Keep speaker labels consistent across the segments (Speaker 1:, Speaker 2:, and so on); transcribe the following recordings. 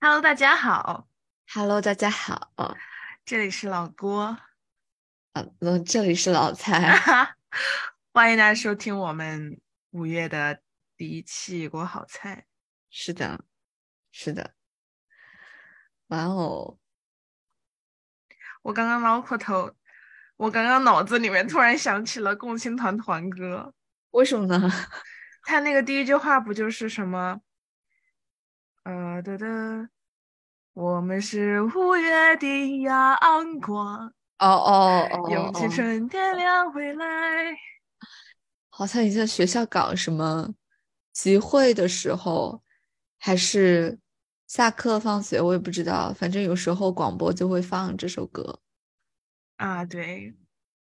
Speaker 1: Hello，大家好
Speaker 2: ，Hello，大家好，
Speaker 1: 这里是老郭，
Speaker 2: 嗯，这里是老蔡。
Speaker 1: 欢迎大家收听我们五月的第一期国好菜。
Speaker 2: 是的，是的。哇哦，
Speaker 1: 我刚刚脑壳头，我刚刚脑子里面突然想起了共青团团歌，
Speaker 2: 为什么呢？
Speaker 1: 他那个第一句话不就是什么？呃的的，我们是五月的阳光，
Speaker 2: 哦哦哦，
Speaker 1: 用青
Speaker 2: 哦
Speaker 1: 春点亮未来。
Speaker 2: 好像以前学校搞什么集会的时候，还是下课放学，我也不知道。反正有时候广播就会放这首歌。
Speaker 1: 啊，对，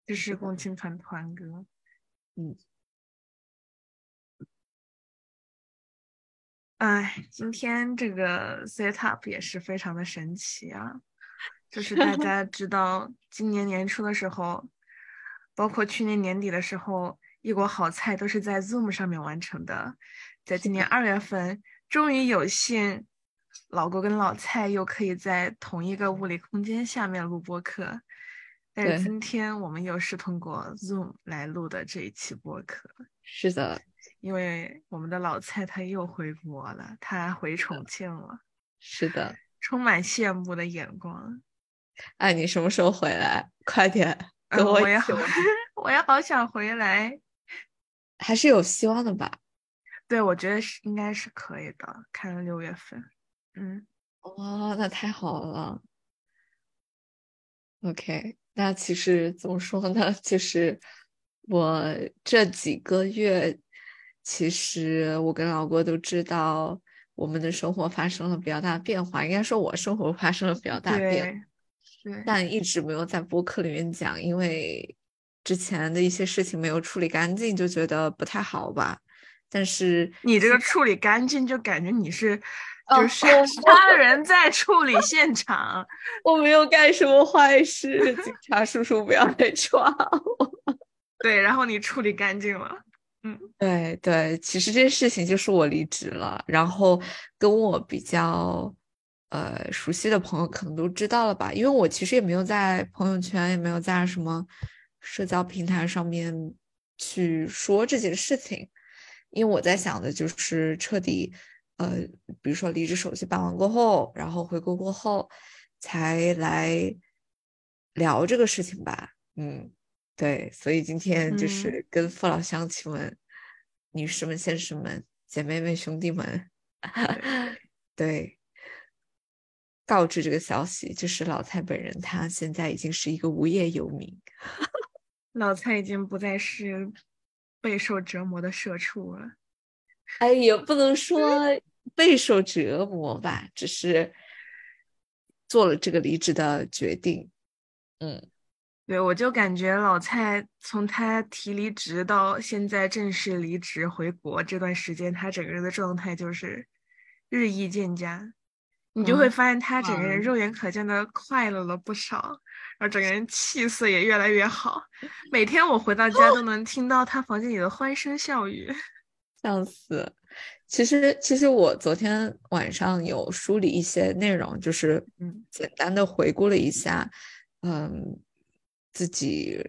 Speaker 1: 这是共青团团歌。
Speaker 2: 嗯，
Speaker 1: 哎，今天这个 set up 也是非常的神奇啊！就是大 家知道，今年年初的时候，包括去年年底的时候，一国好菜都是在 Zoom 上面完成的。在今年二月份，终于有幸，老郭跟老蔡又可以在同一个物理空间下面录播客。但是今天我们又是通过 Zoom 来录的这一期播客。
Speaker 2: 是的，
Speaker 1: 因为我们的老蔡他又回国了，他回重庆了，
Speaker 2: 是的。
Speaker 1: 充满羡慕的眼光。
Speaker 2: 哎，你什么时候回来？快点
Speaker 1: 我也好我也 好想回来。
Speaker 2: 还是有希望的吧？
Speaker 1: 对，我觉得是应该是可以的，看六月份。嗯，
Speaker 2: 哇，那太好了。OK，那其实怎么说呢？就是我这几个月，其实我跟老郭都知道，我们的生活发生了比较大的变化。应该说，我生活发生了比较大变化，
Speaker 1: 对，对，
Speaker 2: 但一直没有在播客里面讲，因为之前的一些事情没有处理干净，就觉得不太好吧。但是
Speaker 1: 你这个处理干净，就感觉你是
Speaker 2: 哦
Speaker 1: 就是
Speaker 2: 我
Speaker 1: 杀人在处理现场。
Speaker 2: 我没有干什么坏事，警察叔叔不要来抓我。
Speaker 1: 对，然后你处理干净了。嗯，
Speaker 2: 对对，其实这件事情就是我离职了，然后跟我比较呃熟悉的朋友可能都知道了吧，因为我其实也没有在朋友圈，也没有在什么社交平台上面去说这件事情，因为我在想的就是彻底呃，比如说离职手续办完过后，然后回国过后才来聊这个事情吧，嗯。对，所以今天就
Speaker 1: 嗯
Speaker 2: 是跟父老乡亲们、女士们、先生们、姐妹们、兄弟们，对，告知这个消息，就是老蔡本人，他现在已经是一个无业游民。
Speaker 1: 老蔡已经不再是备受折磨的社畜了。
Speaker 2: 哎，也不能说备受折磨吧，只是做了这个离职的决定。嗯，
Speaker 1: 对，我就感觉老蔡从他提离职到现在正式离职回国这段时间，他整个人的状态就是日益渐佳。你就会
Speaker 2: 嗯
Speaker 1: 发现他整个人
Speaker 2: 嗯
Speaker 1: 肉眼可见的快乐了不少，然后整个人气色也越来越好。每天我回到家都能听到他房间里的欢声笑语。
Speaker 2: 笑死。其实，其实我昨天晚上有梳理一些内容，就是
Speaker 1: 嗯
Speaker 2: 简单的回顾了一下，嗯，自己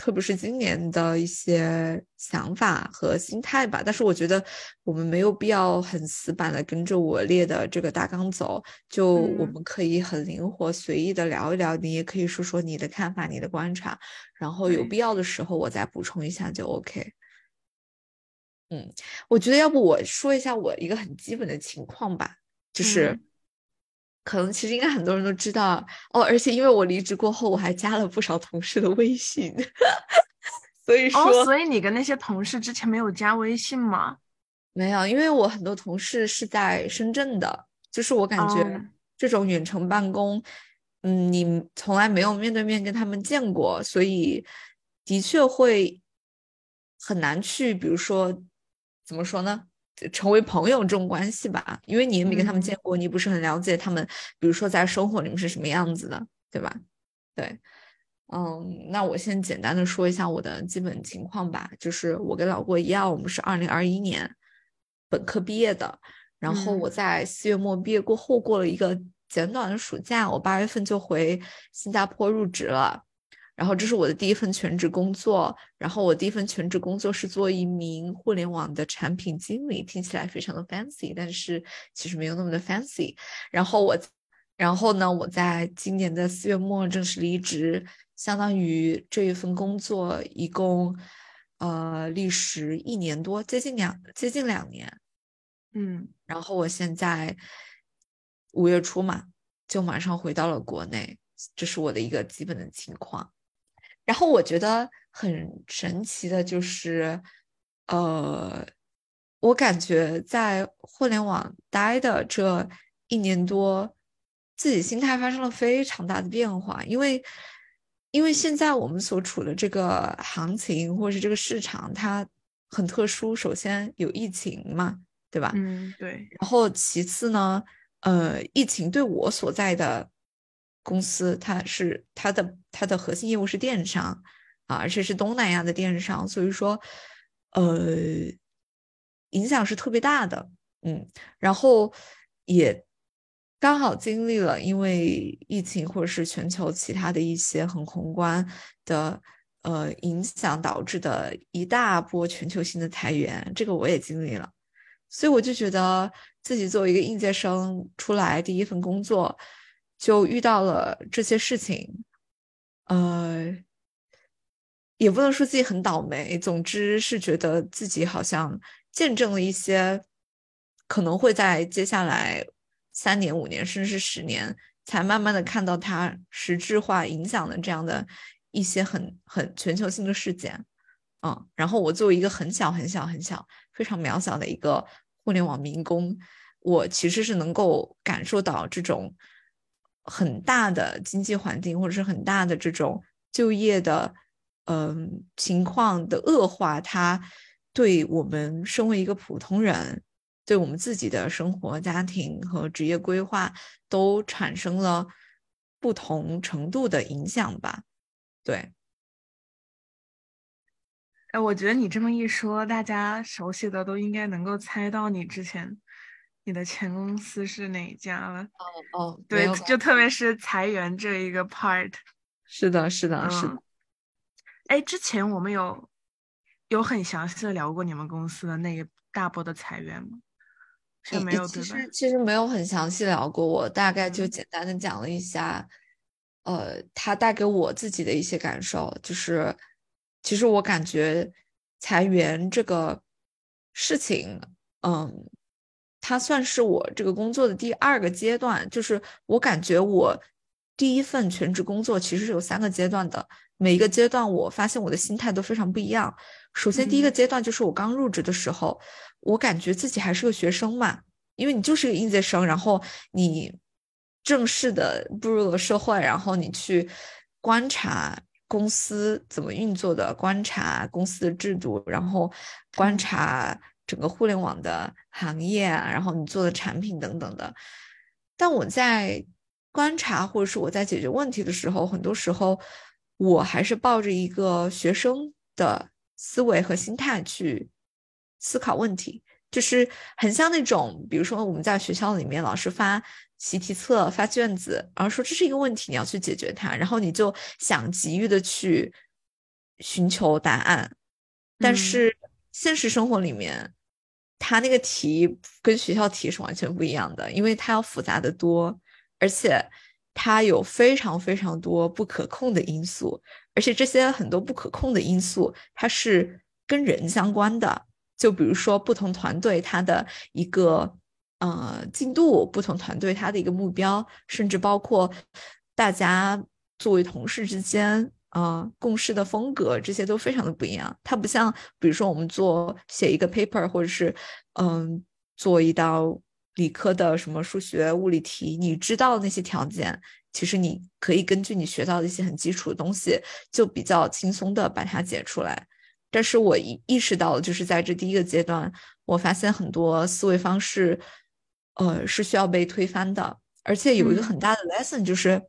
Speaker 2: 特别是今年的一些想法和心态吧。但是我觉得我们没有必要很死板的跟着我列的这个大纲走，就我
Speaker 1: 嗯
Speaker 2: 们可以很灵活随意的聊一聊，你也可以说说你的看法、你的观察，然后有必要的时候我再补充一下就 OK。嗯，我觉得要不我说一下我一个很基本的情况吧，就是
Speaker 1: 嗯
Speaker 2: 可能其实应该很多人都知道哦，而且因为我离职过后，我还加了不少同事的微信，所以
Speaker 1: 哦，
Speaker 2: 说
Speaker 1: 所以你跟那些同事之前没有加微信吗？
Speaker 2: 没有，因为我很多同事是在深圳的，就是我感觉
Speaker 1: 哦
Speaker 2: 这种远程办公，嗯，你从来没有面对面跟他们见过，所以的确会很难去，比如说怎么说呢？成为朋友这种关系吧，因为你也没跟他们
Speaker 1: 嗯
Speaker 2: 见过，你不是很了解他们，比如说在生活里面是什么样子的，对吧？对，嗯，那我先简单的说一下我的基本情况吧，就是我跟老郭一样，我们是二零二一年本科毕业的，然后我
Speaker 1: 嗯
Speaker 2: 在四月末毕业过后，过了一个简短的暑假，我八月份就回新加坡入职了。然后这是我的第一份全职工作，然后我第一份全职工作是做一名互联网的产品经理，听起来非常的 fancy，但是其实没有那么的 fancy。然后我，然后呢，我在今年的四月末正式离职，相当于这一份工作一共呃历时一年多，接近两接近两年。
Speaker 1: 嗯
Speaker 2: 然后我现在五月初嘛，就马上回到了国内，这是我的一个基本的情况。然后我觉得很神奇的就是，呃，我感觉在互联网待的这一年多，自己心态发生了非常大的变化，因为因为现在我们所处的这个行情或者是这个市场，它很特殊，首先有疫情嘛，对吧？
Speaker 1: 嗯，对，
Speaker 2: 然后其次呢，呃，疫情对我所在的公司，它是它的它的核心业务是电商啊，而且是东南亚的电商，所以说，呃，影响是特别大的，嗯，然后也刚好经历了因为疫情或者是全球其他的一些很宏观的呃影响导致的一大波全球性的裁员，这个我也经历了。所以我就觉得自己作为一个应届生出来第一份工作，就遇到了这些事情，呃，也不能说自己很倒霉，总之是觉得自己好像见证了一些可能会在接下来三年、五年，甚至是十年，才慢慢的看到它实质化影响的这样的一些很很全球性的事件。嗯，然后我作为一个很小很小很小、非常渺小的一个互联网民工，我其实是能够感受到这种很大的经济环境或者是很大的这种就业的嗯情况的恶化，它对我们身为一个普通人，对我们自己的生活、家庭和职业规划都产生了不同程度的影响吧。对。
Speaker 1: 哎，我觉得你这么一说，大家熟悉的都应该能够猜到你之前你的前公司是哪一家了。
Speaker 2: 哦，哦
Speaker 1: 对，就特别是裁员这一个 part。
Speaker 2: 是的，是的，是的。
Speaker 1: 嗯，哎，之前我们有有很详细的聊过你们公司的那一大波的裁员吗？是没有？
Speaker 2: 其实其实没有很详细聊过，我大概就
Speaker 1: 嗯
Speaker 2: 简单的讲了一下，呃，他带给我自己的一些感受，就是其实我感觉裁员这个事情，嗯，它算是我这个工作的第二个阶段，就是我感觉我第一份全职工作其实是有三个阶段的，每一个阶段我发现我的心态都非常不一样。首先，第一个
Speaker 1: 嗯
Speaker 2: 阶段就是我刚入职的时候，我感觉自己还是个学生嘛，因为你就是个应届生，然后你正式的步入了社会，然后你去观察公司怎么运作的，观察公司的制度，然后观
Speaker 1: 嗯
Speaker 2: 察整个互联网的行业啊，然后你做的产品等等的。但我在观察或者是我在解决问题的时候，很多时候我还是抱着一个学生的思维和心态去思考问题，就是很像那种，比如说我们在学校里面，老师发习题册、发卷子，然后说这是一个问题，你要去解决它，然后你就想急于的去寻求答案，但
Speaker 1: 嗯。
Speaker 2: 是现实生活里面，它那个题跟学校题是完全不一样的，因为它要复杂的多，而且它有非常非常多不可控的因素，而且这些很多不可控的因素，它是跟人相关的。就比如说不同团队它的一个呃进度，不同团队它的一个目标，甚至包括大家作为同事之间。呃，共事的风格这些都非常的不一样。它不像，比如说我们做写一个 paper，或者是嗯做一道理科的什么数学、物理题，你知道那些条件，其实你可以根据你学到的一些很基础的东西，就比较轻松的把它解出来。但是我意意识到，就是在这第一个阶段，我发现很多思维方式，呃，是需要被推翻的。而且有一个很大的 lesson，就是，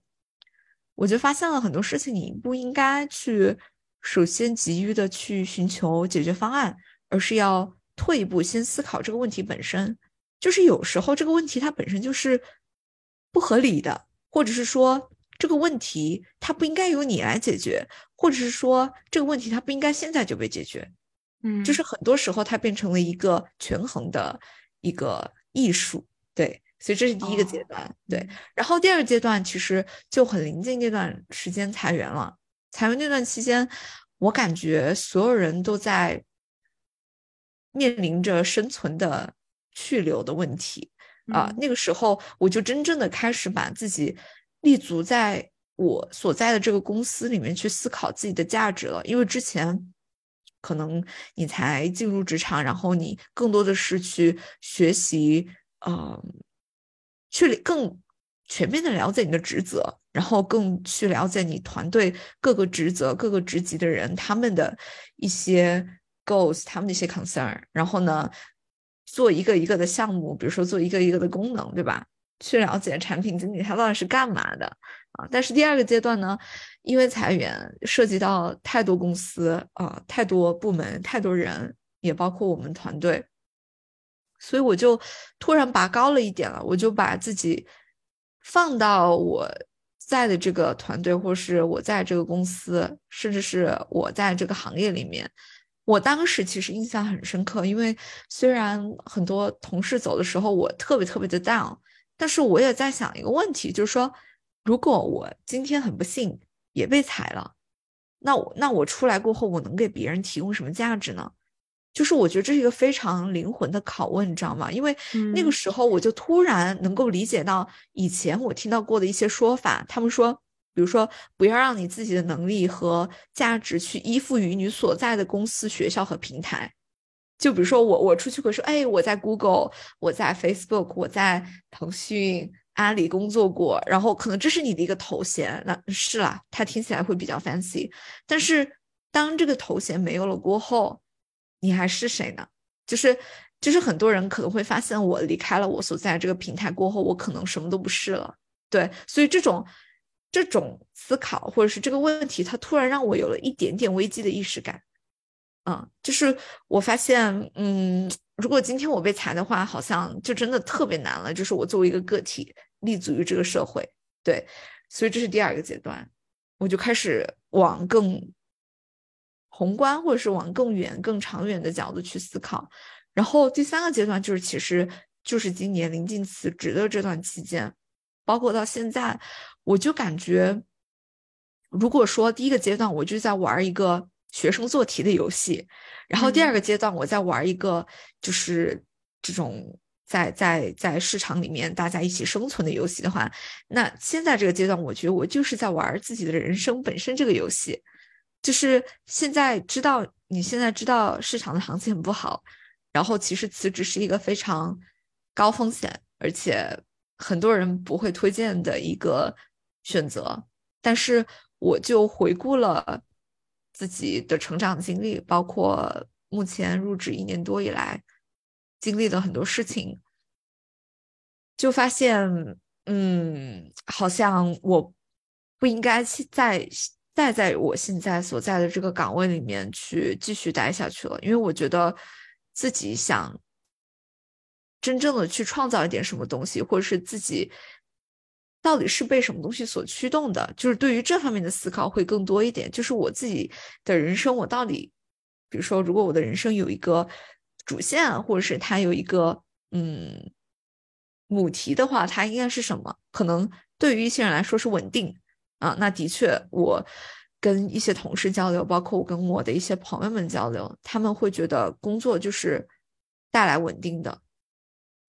Speaker 2: 我就发现了很多事情，你不应该去首先急于的去寻求解决方案，而是要退一步，先思考这个问题本身。就是有时候这个问题它本身就是不合理的，或者是说这个问题它不应该由你来解决，或者是说这个问题它不应该现在就被解决。
Speaker 1: 嗯，
Speaker 2: 就是很多时候它变成了一个权衡的一个艺术，对。所以这是第一个阶段，对。然后第二个阶段其实就很临近那段时间裁员了。裁员那段期间，我感觉所有人都在面临着生存的去留的问题啊。那个时候，我就真正的开始把自己立足在我所在的这个公司里面去思考自己的价值了。因为之前可能你才进入职场，然后你更多的是去学习，嗯。去更全面的了解你的职责，然后更去了解你团队各个职责、各个职级的人他们的一些 goals、他们的一些 concern，然后呢，做一个一个的项目，比如说做一个一个的功能，对吧？去了解产品经理他到底是干嘛的啊？但是第二个阶段呢，因为裁员涉及到太多公司啊、太多部门、太多人，也包括我们团队。所以我就突然拔高了一点了，我就把自己放到我在的这个团队，或是我在这个公司，甚至是我在这个行业里面。我当时其实印象很深刻，因为虽然很多同事走的时候，我特别特别的 down，但是我也在想一个问题，就是说，如果我今天很不幸也被裁了，那我那我出来过后，我能给别人提供什么价值呢？就是我觉得这是一个非常灵魂的拷问，你知道吗？因为那个时候我就突然能够理解到以前我听到过的一些说法。他们说，比如说，不要让你自己的能力和价值去依附于你所在的公司、学校和平台。就比如说我，我出去会说，哎，我在 Google，我在 Facebook，我在腾讯、阿里工作过，然后可能这是你的一个头衔。那是啦，它听起来会比较 fancy。但是当这个头衔没有了过后，你还是谁呢？就是，就是很多人可能会发现，我离开了我所在这个平台过后，我可能什么都不是了。对，所以这种这种思考或者是这个问题，它突然让我有了一点点危机的意识感。嗯，就是我发现，嗯，如果今天我被裁的话，好像就真的特别难了。就是我作为一个个体立足于这个社会，对，所以这是第二个阶段，我就开始往更。宏观或者是往更远、更长远的角度去思考，然后第三个阶段就是，其实就是今年临近辞职的这段期间，包括到现在，我就感觉，如果说第一个阶段我就在玩一个学生做题的游戏，然后第二个阶段我在玩一个就是这种在在在市场里面大家一起生存的游戏的话，那现在这个阶段，我觉得我就是在玩自己的人生本身这个游戏。就是现在知道，你现在知道市场的行情很不好，然后其实辞职是一个非常高风险，而且很多人不会推荐的一个选择。但是我就回顾了自己的成长经历，包括目前入职一年多以来经历的很多事情，就发现，嗯，好像我不应该在。再在我现在所在的这个岗位里面去继续待下去了，因为我觉得自己想真正的去创造一点什么东西，或者是自己到底是被什么东西所驱动的，就是对于这方面的思考会更多一点。就是我自己的人生，我到底，比如说，如果我的人生有一个主线，或者是它有一个嗯母题的话，它应该是什么？可能对于一些人来说是稳定。啊，那的确，我跟一些同事交流，包括我跟我的一些朋友们交流，他们会觉得工作就是带来稳定的。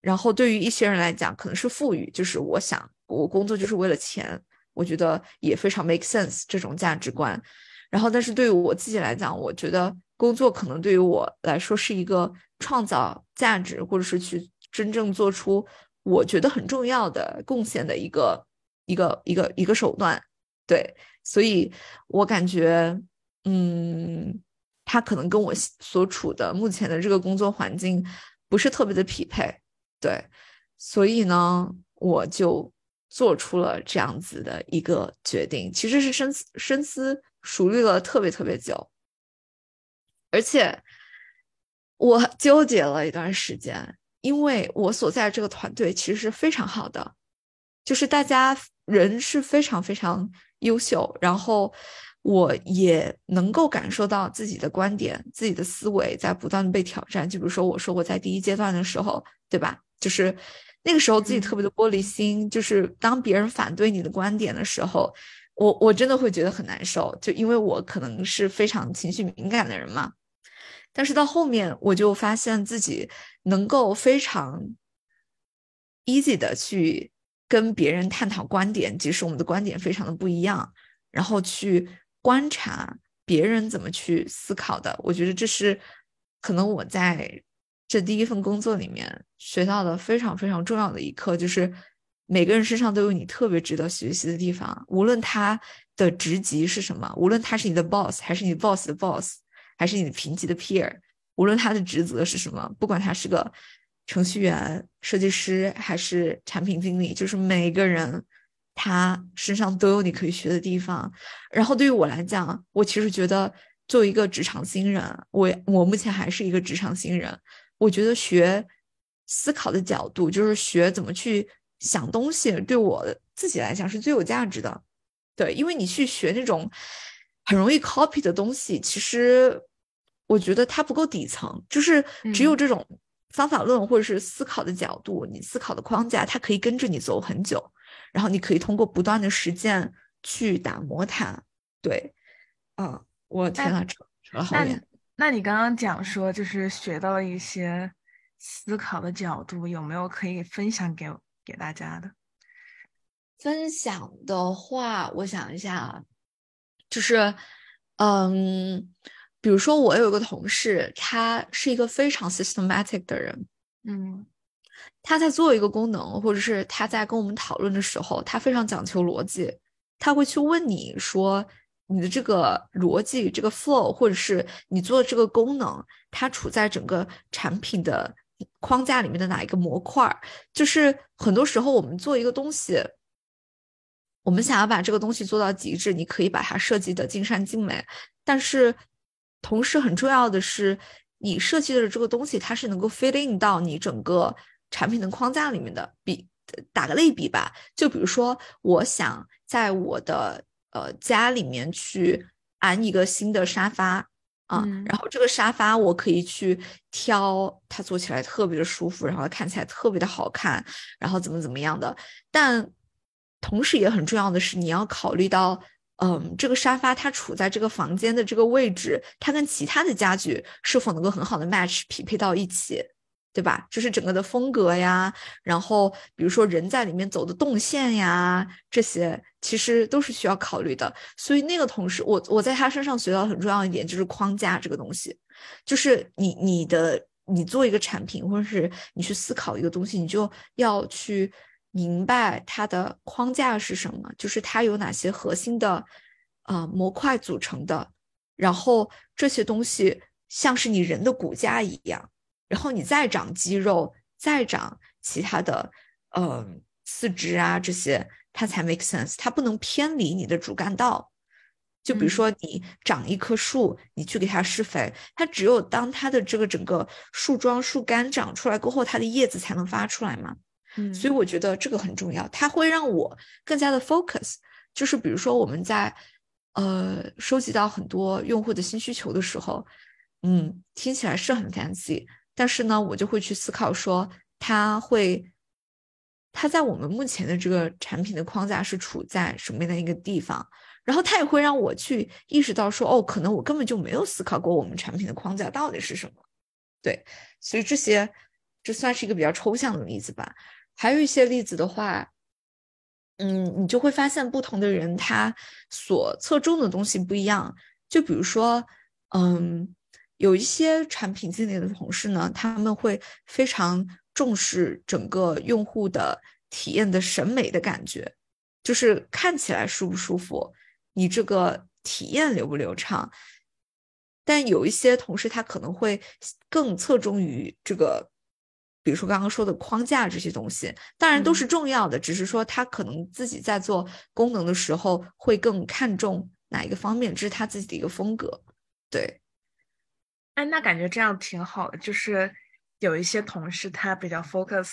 Speaker 2: 然后对于一些人来讲，可能是富裕，就是我想我工作就是为了钱，我觉得也非常 make sense 这种价值观。然后，但是对于我自己来讲，我觉得工作可能对于我来说是一个创造价值，或者是去真正做出我觉得很重要的贡献的一个一个一个一个手段。对，所以我感觉，嗯，他可能跟我所处的目前的这个工作环境不是特别的匹配，对，所以呢，我就做出了这样子的一个决定，其实是深思深思熟虑了特别特别久，而且我纠结了一段时间，因为我所在这个团队其实是非常好的，就是大家人是非常非常优秀，然后。我也能够感受到自己的观点、自己的思维在不断的被挑战。就比如说，我说我在第一阶段的时候，对吧？就是那个时候自己特别的玻璃心，就是当别人反对你的观点的时候，我我真的会觉得很难受。就因为我可能是非常情绪敏感的人嘛。但是到后面，我就发现自己能够非常 easy 的去跟别人探讨观点，即使我们的观点非常的不一样，然后去。观察别人怎么去思考的，我觉得这是可能我在这第一份工作里面学到的非常非常重要的一课，就是每个人身上都有你特别值得学习的地方，无论他的职级是什么，无论他是你的 boss 还是你 boss 的 boss，还是你的平级的 peer，无论他的职责是什么，不管他是个程序员、设计师还是产品经理，就是每个人。他身上都有你可以学的地方，然后对于我来讲，我其实觉得作为一个职场新人，我我目前还是一个职场新人，我觉得学思考的角度，就是学怎么去想东西，对我自己来讲是最有价值的。对，因为你去学那种很容易 copy 的东西，其实我觉得它不够底层，就是只有这种方法论或者是思考的角度，你思考的框架，它可以跟着你走很久。然后你可以通过不断的实践去打磨它，对，嗯，我天呐，扯扯了好远。
Speaker 1: 那你刚刚讲说就是学到了一些思考的角度，有没有可以分享给给大家的？
Speaker 2: 分享的话，我想一下，就是，嗯，比如说我有一个同事，他是一个非常 systematic 的人，
Speaker 1: 嗯。
Speaker 2: 他在做一个功能，或者是他在跟我们讨论的时候，他非常讲求逻辑。他会去问你说，你的这个逻辑、这个 flow，或者是你做的这个功能，它处在整个产品的框架里面的哪一个模块？就是很多时候我们做一个东西，我们想要把这个东西做到极致，你可以把它设计的尽善尽美，但是同时很重要的是，你设计的这个东西，它是能够 fit in 到你整个。产品的框架里面的比打个类比吧，就比如说，我想在我的呃家里面去安一个新的沙发啊，然后这个沙发我可以去挑它坐起来特别的舒服，然后看起来特别的好看，然后怎么怎么样的。但同时也很重要的是，你要考虑到，嗯，这个沙发它处在这个房间的这个位置，它跟其他的家具是否能够很好的 match 匹配到一起。对吧？就是整个的风格呀，然后比如说人在里面走的动线呀，这些其实都是需要考虑的。所以那个同事，我我在他身上学到很重要一点，就是框架这个东西，就是你你的你做一个产品，或者是你去思考一个东西，你就要去明白它的框架是什么，就是它有哪些核心的啊模块组成的，然后这些东西像是你人的骨架一样。然后你再长肌肉，再长其他的，呃，四肢啊这些，它才 make sense。它不能偏离你的主干道。就比如说你长一棵树，你去给它施肥，它只有当它的这个整个树桩、树干长出来过后，它的叶子才能发出来嘛。所以我觉得这个很重要，它会让我更加的 focus。就是比如说我们在呃收集到很多用户的新需求的时候，嗯，听起来是很 fancy。但是呢，我就会去思考说，它会，它在我们目前的这个产品的框架是处在什么样的一个地方？然后它也会让我去意识到说，哦，可能我根本就没有思考过我们产品的框架到底是什么。对，所以这些这算是一个比较抽象的例子吧。还有一些例子的话，嗯，你就会发现不同的人他所侧重的东西不一样。就比如说，嗯。有一些产品经理的同事呢，他们会非常重视整个用户的体验的审美的感觉，就是看起来舒不舒服，你这个体验流不流畅。但有一些同事他可能会更侧重于这个，比如说刚刚说的框架这些东西，当然都是重要的，只是说他可能自己在做功能的时候会更看重哪一个方面，这是他自己的一个风格。对，
Speaker 1: 哎，那感觉这样挺好的，就是有一些同事他比较 focus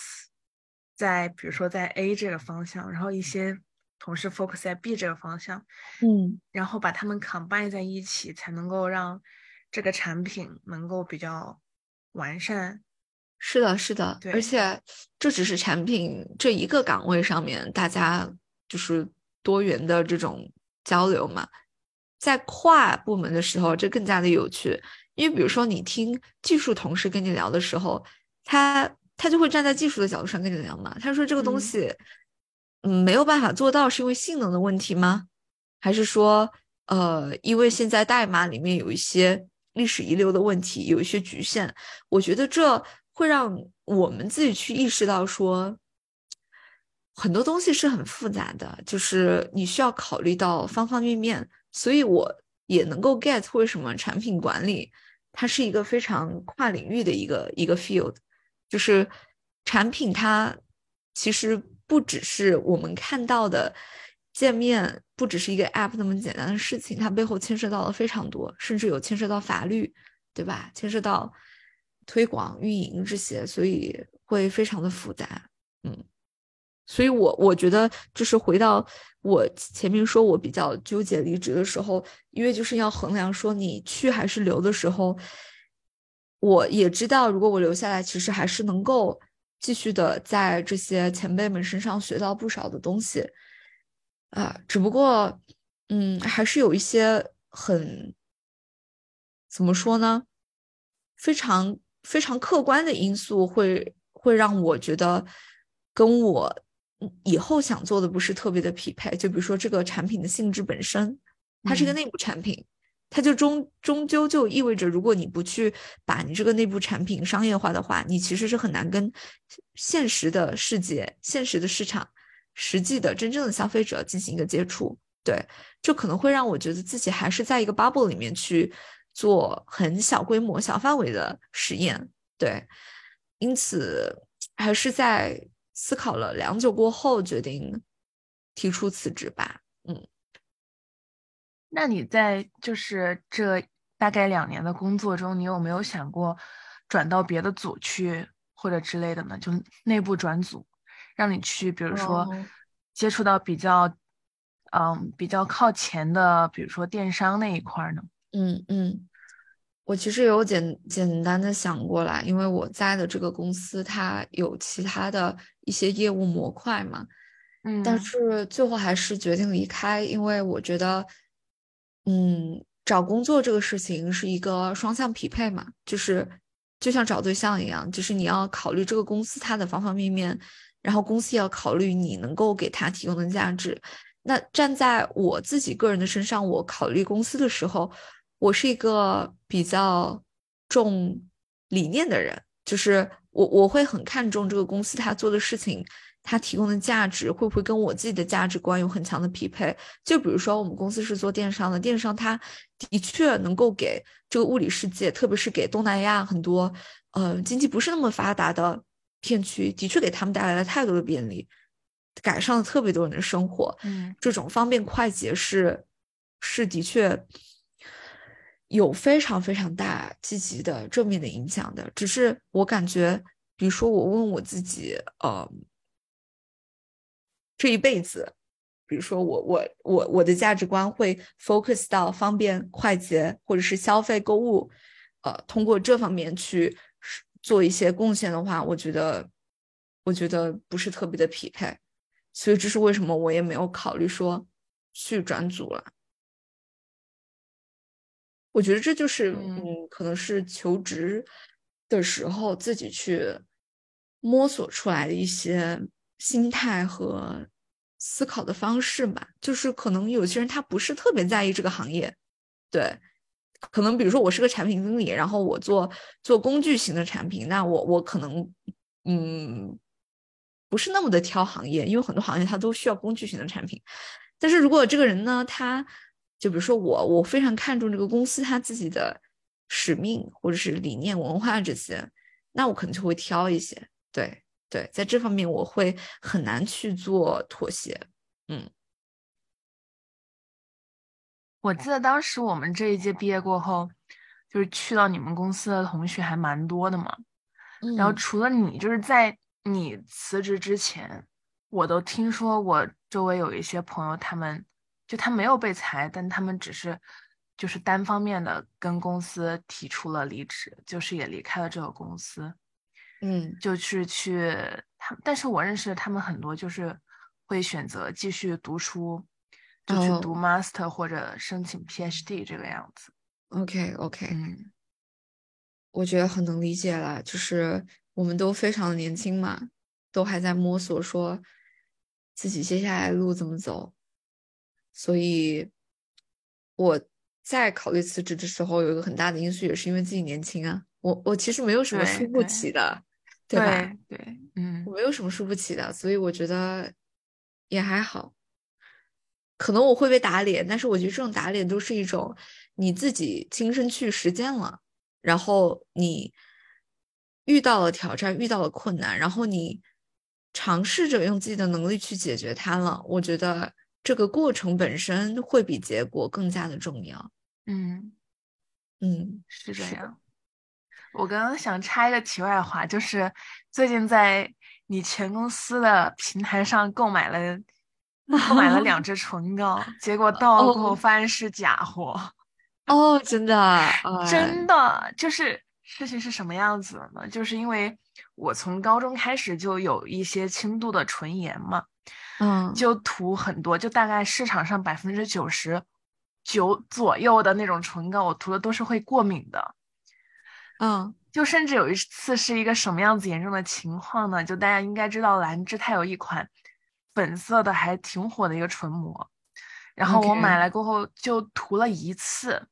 Speaker 1: 在，比如说在 A 这个方向，然后一些同事 focus 在 B 这个方向，
Speaker 2: 嗯，
Speaker 1: 然后把他们 combine 在一起，才能够让这个产品能够比较完善。
Speaker 2: 是的，是的，而且这只是产品这一个岗位上面大家就是多元的这种交流嘛，在跨部门的时候，这更加的有趣。因为比如说你听技术同事跟你聊的时候，他他就会站在技术的角度上跟你聊嘛。他说这个东
Speaker 1: 嗯
Speaker 2: 西，嗯，没有办法做到，是因为性能的问题吗？还是说，呃，因为现在代码里面有一些历史遗留的问题，有一些局限？我觉得这会让我们自己去意识到说，很多东西是很复杂的，就是你需要考虑到方方面面。所以我也能够 get 为什么产品管理它是一个非常跨领域的一个一个 field，就是产品它其实不只是我们看到的界面，不只是一个 app 那么简单的事情，它背后牵涉到了非常多，甚至有牵涉到法律，对吧？牵涉到推广、运营这些，所以会非常的复杂。嗯，所以我我觉得就是回到我前面说我比较纠结离职的时候，因为就是要衡量说你去还是留的时候，我也知道如果我留下来，其实还是能够继续的在这些前辈们身上学到不少的东西。啊，只不过，嗯，还是有一些很，怎么说呢？非常非常客观的因素会会让我觉得跟我嗯以后想做的不是特别的匹配。就比如说这个产品的性质本身，它是一个
Speaker 1: 嗯
Speaker 2: 内部产品，它就终终究就意味着，如果你不去把你这个内部产品商业化的话，你其实是很难跟现实的世界、现实的市场。实际的真正的消费者进行一个接触，对，就可能会让我觉得自己还是在一个 bubble 里面去做很小规模、小范围的实验，对，因此还是在思考了良久过后，决定提出辞职吧。嗯，
Speaker 1: 那你在就是这大概两年的工作中，你有没有想过转到别的组去或者之类的呢？就内部转组，让你去，比如说
Speaker 2: 哦
Speaker 1: 接触到比较，嗯，比较靠前的，比如说电商那一块儿呢？
Speaker 2: 嗯嗯，我其实有简简单的想过来，因为我在的这个公司它有其他的一些业务模块嘛，
Speaker 1: 嗯。
Speaker 2: 但是最后还是决定离开，因为我觉得，嗯，找工作这个事情是一个双向匹配嘛，就是就像找对象一样，就是你要考虑这个公司它的方方面面，然后公司也要考虑你能够给他提供的价值。那站在我自己个人的身上，我考虑公司的时候，我是一个比较重理念的人，就是我我会很看重这个公司它做的事情，它提供的价值会不会跟我自己的价值观有很强的匹配。就比如说我们公司是做电商的，电商它的确能够给这个物理世界，特别是给东南亚很多呃经济不是那么发达的片区，的确给他们带来了太多的便利。改善了特别多人的生活，
Speaker 1: 嗯
Speaker 2: 这种方便快捷是是的确有非常非常大积极的正面的影响的。只是我感觉，比如说我问我自己，呃，这一辈子，比如说我我我我的价值观会 focus 到方便快捷或者是消费购物，呃，通过这方面去做一些贡献的话，我觉得我觉得不是特别的匹配。所以这是为什么我也没有考虑说去转组了。我觉得这就是，
Speaker 1: 嗯
Speaker 2: 嗯，可能是求职的时候自己去摸索出来的一些心态和思考的方式吧。就是可能有些人他不是特别在意这个行业，对，可能比如说我是个产品经理，然后我做做工具型的产品，那我我可能，嗯。不是那么的挑行业，因为很多行业它都需要工具型的产品。但是如果这个人呢，他就比如说我，我非常看重这个公司它自己的使命或者是理念、文化这些，那我可能就会挑一些。对对，在这方面我会很难去做妥协。嗯，
Speaker 1: 我记得当时我们这一届毕业过后，就是去到你们公司的同学还蛮多的嘛。然后
Speaker 2: 嗯
Speaker 1: 除了你，就是在你辞职之前，我都听说我周围有一些朋友，他们就他没有被裁，但他们只是就是单方面的跟公司提出了离职，就是也离开了这个公司。
Speaker 2: 嗯
Speaker 1: 就是去他，但是我认识他们很多就是会选择继续读书，就去读
Speaker 2: 哦
Speaker 1: master 或者申请 PhD 这个样子。
Speaker 2: ，OK OK，
Speaker 1: 嗯，
Speaker 2: 我觉得很能理解了，就是我们都非常的年轻嘛，都还在摸索说自己接下来路怎么走，所以我在考虑辞职的时候，有一个很大的因素也是因为自己年轻啊，我我其实没有什么输不起的，对吧？
Speaker 1: 对对，嗯
Speaker 2: 我没有什么输不起的，所以我觉得也还好。可能我会被打脸，但是我觉得这种打脸都是一种你自己亲身去实践了，然后你遇到了挑战，遇到了困难，然后你尝试着用自己的能力去解决它了。我觉得这个过程本身会比结果更加的重要。
Speaker 1: 嗯，
Speaker 2: 嗯，
Speaker 1: 是这样。我刚刚想插一个题外话，就是最近在你前公司的平台上购买了 购买了两支唇膏，结果到了过后
Speaker 2: 哦
Speaker 1: 发现是假货。
Speaker 2: 哦，真的，哎
Speaker 1: 真的就是事情是什么样子的呢？就是因为我从高中开始就有一些轻度的唇炎嘛，
Speaker 2: 嗯，
Speaker 1: 就涂很多，就大概市场上百分之九十九左右的那种唇膏，我涂的都是会过敏的。
Speaker 2: 嗯
Speaker 1: 就甚至有一次是一个什么样子严重的情况呢？就大家应该知道，兰芝它有一款粉色的还挺火的一个唇膜，然后我买来过后就涂了一次，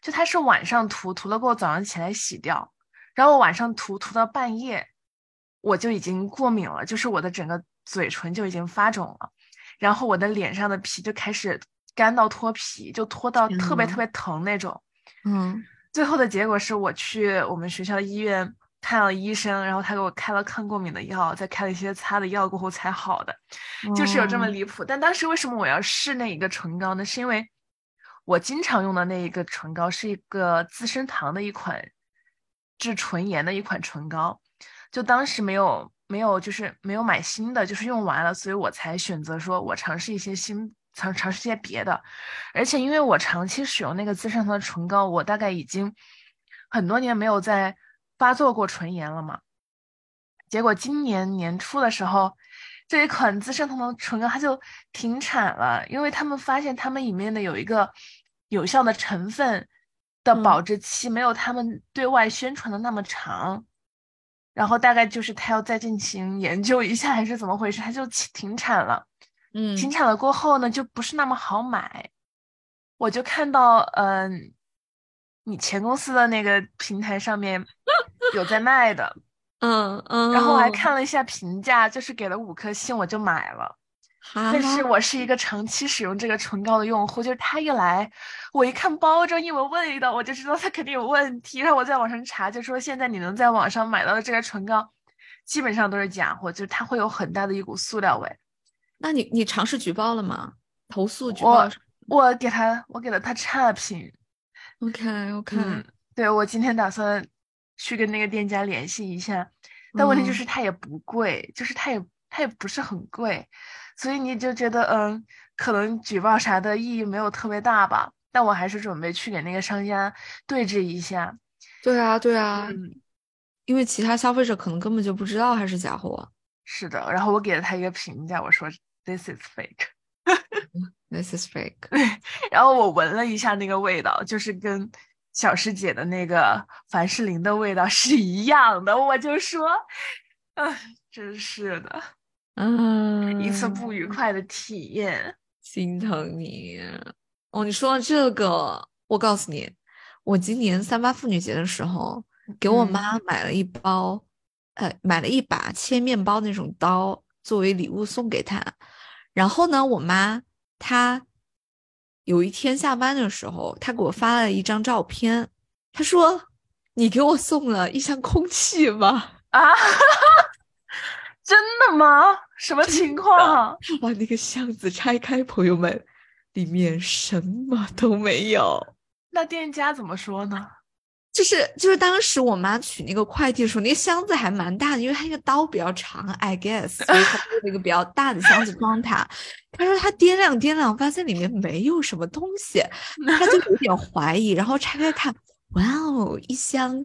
Speaker 1: 就它是晚上涂，涂了过后早上起来洗掉，然后我晚上涂涂到半夜，我就已经过敏了，就是我的整个嘴唇就已经发肿了，然后我的脸上的皮就开始干到脱皮，就脱到特别特别疼那种。
Speaker 2: 嗯
Speaker 1: 最后的结果是我去我们学校医院看了医生，然后他给我开了抗过敏的药，再开了一些擦的药过后才好的，就是有这么
Speaker 2: 哦
Speaker 1: 离谱。但当时为什么我要试那一个唇膏呢？是因为我经常用的那一个唇膏是一个资生堂的一款治唇炎的一款唇膏，就当时没有没有就是没有买新的，就是用完了，所以我才选择说我尝试一些新尝尝试一些别的。而且因为我长期使用那个资生堂的唇膏，我大概已经很多年没有再发作过唇炎了嘛。结果今年年初的时候，这一款资生堂的唇膏它就停产了，因为他们发现他们里面的有一个有效的成分的
Speaker 2: 嗯
Speaker 1: 保质期没有他们对外宣传的那么长。然后大概就是他要再进行研究一下，还是怎么回事，他就停停产了。
Speaker 2: 嗯
Speaker 1: 停产了过后呢，就不是那么好买。我就看到，嗯、你前公司的那个平台上面 有在卖的，
Speaker 2: 嗯嗯，
Speaker 1: 然后我还看了一下评价，就是给了五颗星，我就买了。
Speaker 2: 哈，
Speaker 1: 但是我是一个长期使用这个唇膏的用户，就是它一来，我一看包装一闻味道，我就知道它肯定有问题。然后我在网上查，就说现在你能在网上买到的这个唇膏，基本上都是假货，就是它会有很大的一股塑料味。
Speaker 2: 那你你尝试举报了吗？投诉举报我
Speaker 1: 我给他，我给了他差评。
Speaker 2: ？OK OK，
Speaker 1: 嗯，对，我今天打算去跟那个店家联系一下，但问题就
Speaker 2: 嗯
Speaker 1: 是它也不贵，就是它也它也不是很贵，所以你就觉得嗯，可能举报啥的意义没有特别大吧。但我还是准备去给那个商家对峙一下。
Speaker 2: 对啊对啊，
Speaker 1: 嗯，
Speaker 2: 因为其他消费者可能根本就不知道它是假货。
Speaker 1: 是的。然后我给了他一个评价，我说 This is fake。
Speaker 2: This is fake。
Speaker 1: 然后我闻了一下那个味道，就是跟小师姐的那个凡士林的味道是一样的。我就说，唉，真是的，
Speaker 2: 嗯，
Speaker 1: 一次不愉快的体验。
Speaker 2: 心疼你。哦，你说到这个，我告诉你，我今年三八妇女节的时候，给我
Speaker 1: 嗯
Speaker 2: 妈买了一包，呃，买了一把切面包那种刀作为礼物送给她。然后呢，我妈她有一天下班的时候，她给我发了一张照片，她说：“你给我送了一箱空气吗
Speaker 1: 啊，真的吗？什么情况？？”
Speaker 2: 把那个箱子拆开，朋友们，里面什么都没有。
Speaker 1: 那店家怎么说呢？
Speaker 2: 就是就是当时我妈取那个快递的时候，那个箱子还蛮大的，因为它那个刀比较长，I guess，所以它 用了一个比较大的箱子装它。她说她掂量掂量，发现里面没有什么东西，她就有点怀疑，然后拆开看，哇哦，一箱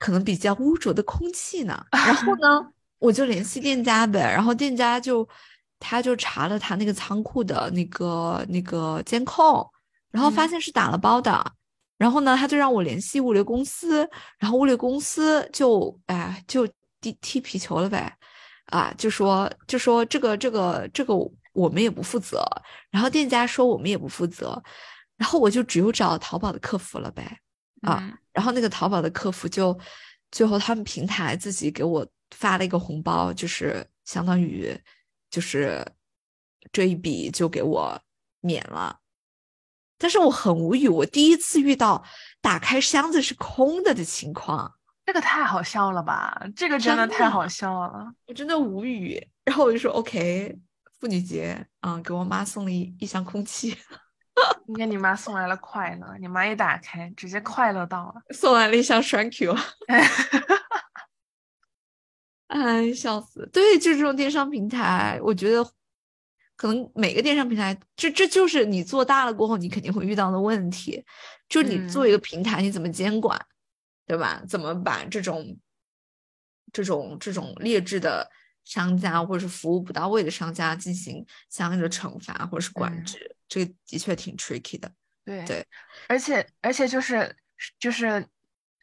Speaker 2: 可能比较污浊的空气呢。然后呢，我就联系店家呗，然后店家就他就查了他那个仓库的那个那个监控，然后发现是打了包的。然后呢，他就让我联系物流公司，然后物流公司就哎就踢踢皮球了呗，啊，就说就说这个这个这个我们也不负责，然后店家说我们也不负责，然后我就只有找淘宝的客服了呗，啊，
Speaker 1: 嗯。
Speaker 2: 然后那个淘宝的客服就最后他们平台自己给我发了一个红包，就是相当于就是这一笔就给我免了。但是我很无语，我第一次遇到打开箱子是空的的情况，
Speaker 1: 这个太好笑了吧？这个真的太好笑了。
Speaker 2: 我真的无语。然后我就说 OK，妇女节嗯、给我妈送了一一箱空气，
Speaker 1: 你给你妈送来了快乐，你妈一打开，直接快乐到了。
Speaker 2: 送来了一箱 Thank you，哎，笑死！对，就是这种电商平台，我觉得可能每个电商平台，这这就是你做大了过后，你肯定会遇到的问题。就你做一个平台，你怎么监管，对吧？怎么把这种这种这种劣质的商家或者是服务不到位的商家进行相应的惩罚或者是管
Speaker 1: 嗯
Speaker 2: 制，这个的确挺 tricky 的。
Speaker 1: 对
Speaker 2: 对，
Speaker 1: 而且而且就是就是，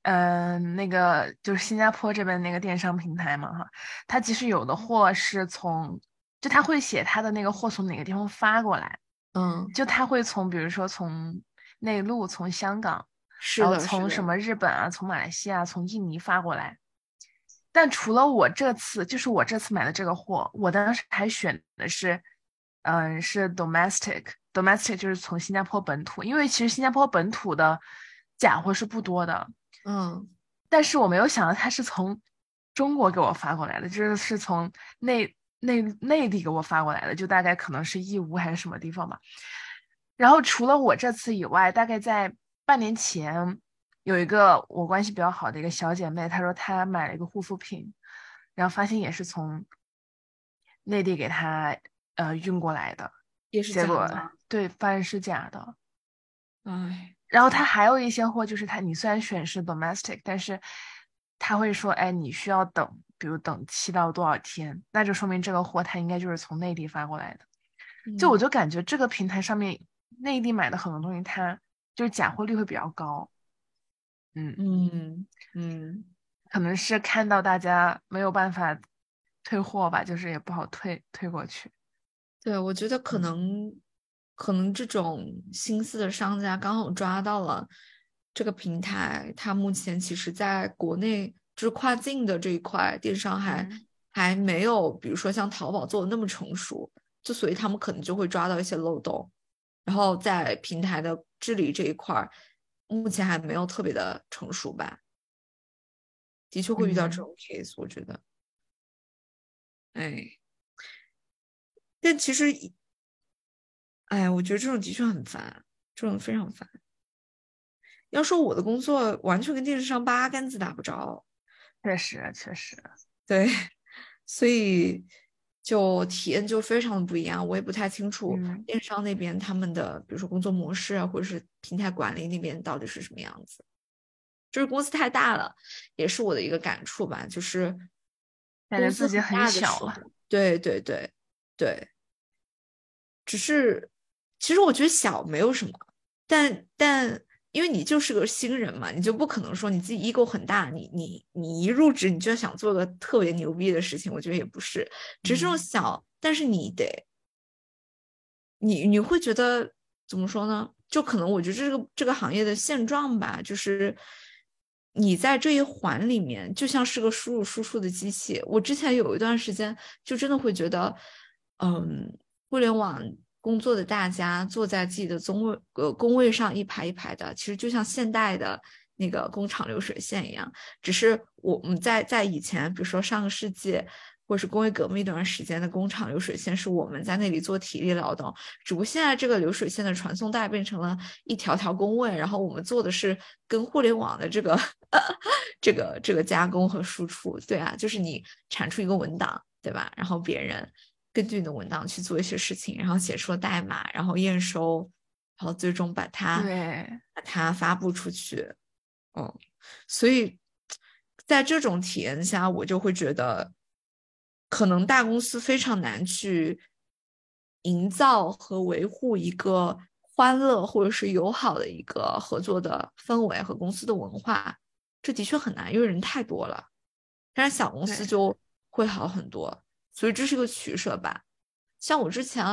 Speaker 1: 嗯、那个就是新加坡这边那个电商平台嘛，哈，它其实有的货是从，就他会写他的那个货从哪个地方发过来，
Speaker 2: 嗯，
Speaker 1: 就他会从比如说从内陆、从香港，然后从什么日本啊、从马来西亚、从印尼发过来。但除了我这次，就是我这次买的这个货，我当时还选的是，嗯，是 domestic，domestic 就是从新加坡本土，因为其实新加坡本土的假货是不多的，
Speaker 2: 嗯
Speaker 1: 但是我没有想到他是从中国给我发过来的，就是是从内内内地给我发过来的，就大概可能是义乌还是什么地方吧。然后除了我这次以外，大概在半年前，有一个我关系比较好的一个小姐妹，她说她买了一个护肤品，然后发现也是从内地给她呃运过来的，
Speaker 2: 也是
Speaker 1: 结果
Speaker 2: 假的。
Speaker 1: 对发现是假的。
Speaker 2: 哎，
Speaker 1: 然后他还有一些货，就是他你虽然选是 domestic，但是他会说，哎，你需要等，比如等七到多少天，那就说明这个货他应该就是从内地发过来的。就我
Speaker 2: 嗯
Speaker 1: 就感觉这个平台上面内地买的很多东西，它就是假货率会比较高。嗯，
Speaker 2: 嗯嗯，
Speaker 1: 可能是看到大家没有办法退货吧，就是也不好退退过去。
Speaker 2: 对，我觉得可
Speaker 1: 嗯
Speaker 2: 能可能这种心思的商家刚好抓到了这个平台，它目前其实在国内就是跨境的这一块电商还
Speaker 1: 嗯。
Speaker 2: 还没有，比如说像淘宝做的那么成熟，就所以他们可能就会抓到一些漏洞，然后在平台的治理这一块儿，目前还没有特别的成熟吧。的确会遇到这
Speaker 1: 嗯。
Speaker 2: 种 case，我觉得，哎，但其实一，哎，我觉得这种的确很烦，这种非常烦。要说我的工作完全跟电视上八竿子打不着，
Speaker 1: 确实，确实，
Speaker 2: 对，所以就体验就非常的不一样。我也不太清楚
Speaker 1: 嗯
Speaker 2: 电商那边他们的，比如说工作模式啊，或者是平台管理那边到底是什么样子。就是公司太大了，也是我的一个感触吧，就是
Speaker 1: 感觉自己很小了。
Speaker 2: 对对对对，只是其实我觉得小没有什么，但但因为你就是个新人嘛，你就不可能说你自己 ego 很大，你你你一入职你就想做个特别牛逼的事情，我觉得也不是，只是这种
Speaker 1: 嗯
Speaker 2: 小，但是你得，你你会觉得怎么说呢？就可能我觉得这个这个行业的现状吧，就是你在这一环里面就像是个输入输出的机器。我之前有一段时间就真的会觉得，嗯，互联网工作的大家坐在自己的工位呃工位上一排一排的，其实就像现代的那个工厂流水线一样，只是我们在在以前，比如说上个世纪。或是工业革命一段时间的工厂流水线是我们在那里做体力劳动，只不过现在这个流水线的传送带变成了一条条工位，然后我们做的是跟互联网的这个 这个这个加工和输出。对啊，就是你产出一个文档，对吧？然后别人根据你的文档去做一些事情，然后写出了代码，然后验收，然后最终把它
Speaker 1: 对
Speaker 2: 把它发布出去。嗯，所以在这种体验下，我就会觉得。可能大公司非常难去营造和维护一个欢乐或者是友好的一个合作的氛围和公司的文化，这的确很难，因为人太多了。但是小公司就会好很多，所以这是个取舍吧。像我之前，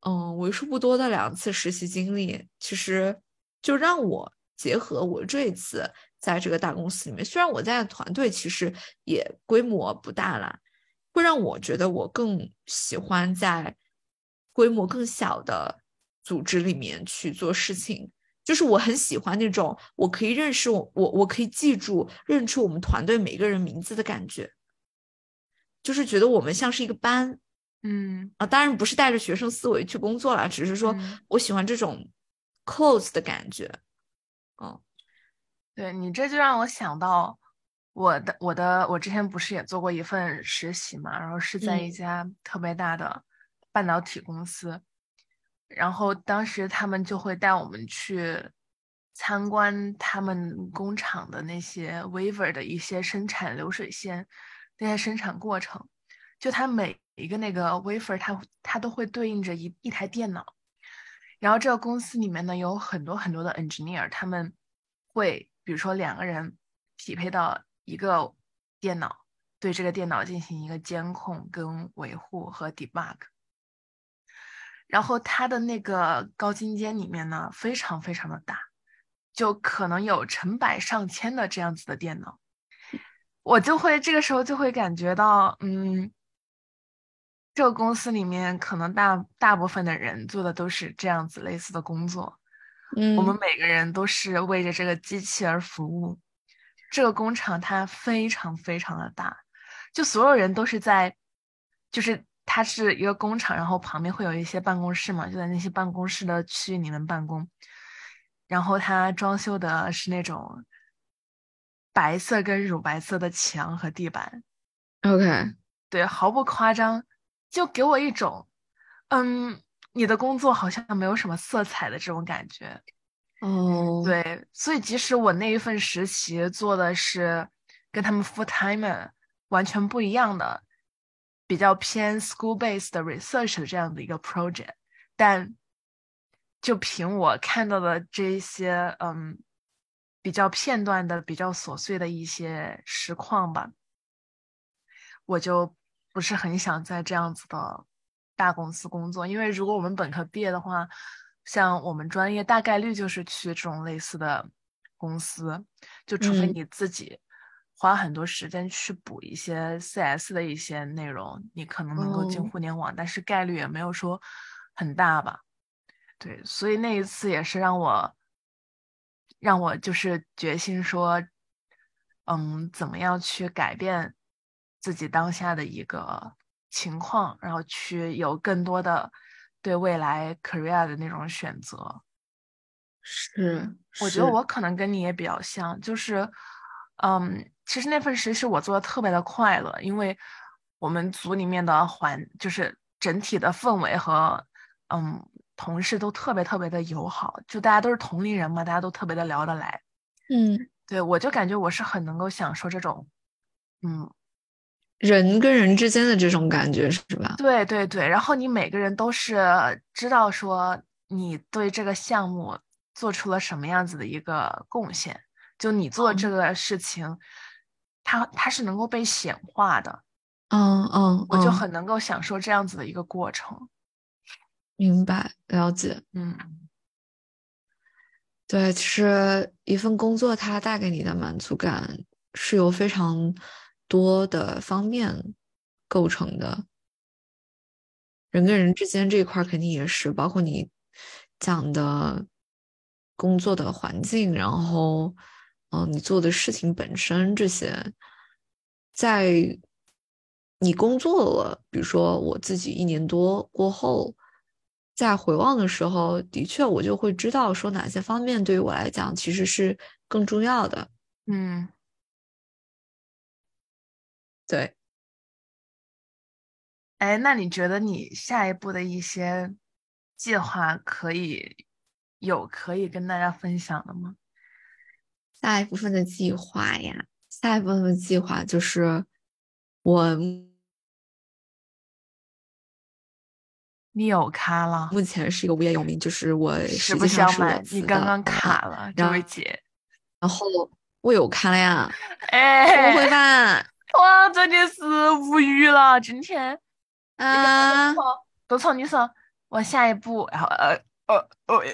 Speaker 2: 嗯，为数不多的两次实习经历，其实就让我结合我这一次在这个大公司里面，虽然我在团队其实也规模不大了。会让我觉得我更喜欢在规模更小的组织里面去做事情，就是我很喜欢那种我可以认识我我我可以记住认出我们团队每个人名字的感觉，就是觉得我们像是一个班，
Speaker 1: 嗯
Speaker 2: 啊，当然不是带着学生思维去工作了，只是说我喜欢这种 close 的感觉，嗯，
Speaker 1: 对你这就让我想到。我的我的我之前不是也做过一份实习嘛，然后是在一家特别大的半导体公司，然后当时他们就会带我们去参观他们工厂的那些 wafer 的一些生产流水线，那些生产过程，就它每一个那个 wafer，它它都会对应着一一台电脑，然后这个公司里面呢有很多很多的 engineer，他们会比如说两个人匹配到。一个电脑对这个电脑进行一个监控、跟维护和 debug，然后它的那个高精尖里面呢，非常非常的大，就可能有成百上千的这样子的电脑，我就会这个时候就会感觉到，嗯，这个公司里面可能大大部分的人做的都是这样子类似的工作，
Speaker 2: 嗯，
Speaker 1: 我们每个人都是为着这个机器而服务。这个工厂它非常非常的大，就所有人都是在，就是它是一个工厂，然后旁边会有一些办公室嘛，就在那些办公室的区域里面办公。然后它装修的是那种白色跟乳白色的墙和地板。
Speaker 2: OK，
Speaker 1: 对，毫不夸张，就给我一种，嗯，你的工作好像没有什么色彩的这种感觉。
Speaker 2: 哦，
Speaker 1: 对，所以即使我那一份实习做的是跟他们 full time 完全不一样的，比较偏 school based research 的这样的一个 project，但就凭我看到的这些，嗯，比较片段的、比较琐碎的一些实况吧，我就不是很想在这样子的大公司工作，因为如果我们本科毕业的话。像我们专业大概率就是去这种类似的公司，就除非你自己花很多时间去补一些 CS 的一些内容，你可能能够进互联网，但是概率也没有说很大吧。对，所以那一次也是让我让我就是决心说，嗯，怎么样去改变自己当下的一个情况，然后去有更多的。对未来 career 的那种选择，
Speaker 2: 是，
Speaker 1: 我觉得我可能跟你也比较像，就是，嗯，其实那份实习我做的特别的快乐，因为我们组里面的环，就是整体的氛围和，嗯，同事都特别特别的友好，就大家都是同龄人嘛，大家都特别的聊得来，
Speaker 2: 嗯，
Speaker 1: 对我就感觉我是很能够享受这种，嗯。
Speaker 2: 人跟人之间的这种感觉是吧？
Speaker 1: 对对对，然后你每个人都是知道说你对这个项目做出了什么样子的一个贡献，就你做这个事情，它它是能够被显化的。
Speaker 2: 嗯嗯，
Speaker 1: 我就很能够享受这样子的一个过程。
Speaker 2: 明白，了解。
Speaker 1: 嗯，
Speaker 2: 对，其实一份工作它带给你的满足感是由非常。多的方面构成的，人跟人之间这一块肯定也是，包括你讲的工作的环境，然后嗯，你做的事情本身这些，在你工作了，比如说我自己一年多过后，在回望的时候，的确我就会知道说哪些方面对于我来讲其实是更重要的。
Speaker 1: 嗯，
Speaker 2: 对，
Speaker 1: 哎，那你觉得你下一步的一些计划可以有可以跟大家分享的吗？
Speaker 2: 下一部分的计划呀，下一部分的计划就是我
Speaker 1: 你有卡了，
Speaker 2: 目前是一个无业游民，就是我
Speaker 1: 实
Speaker 2: 实
Speaker 1: 不
Speaker 2: 际上是裸
Speaker 1: 相瞒，你刚刚卡了，这
Speaker 2: 然
Speaker 1: 位姐。
Speaker 2: 然后我有卡了呀，怎么
Speaker 1: 哎，
Speaker 2: 会吧？
Speaker 1: 哇，真的是无语了，今天。
Speaker 2: 啊，
Speaker 1: 都从你说我下一步，然后呃呃呃，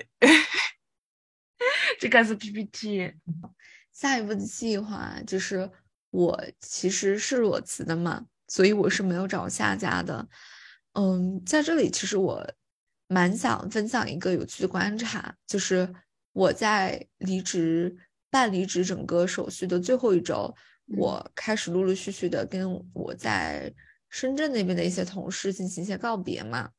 Speaker 1: 这个是 PPT。
Speaker 2: 下一步的计划就是我其实是裸辞的嘛，所以我是没有找下家的。嗯，在这里其实我蛮想分享一个有趣的观察，就是我在离职办离职整个手续的最后一周，我开始陆陆续续的跟我在深圳那边的一些同事进行一些告别嘛。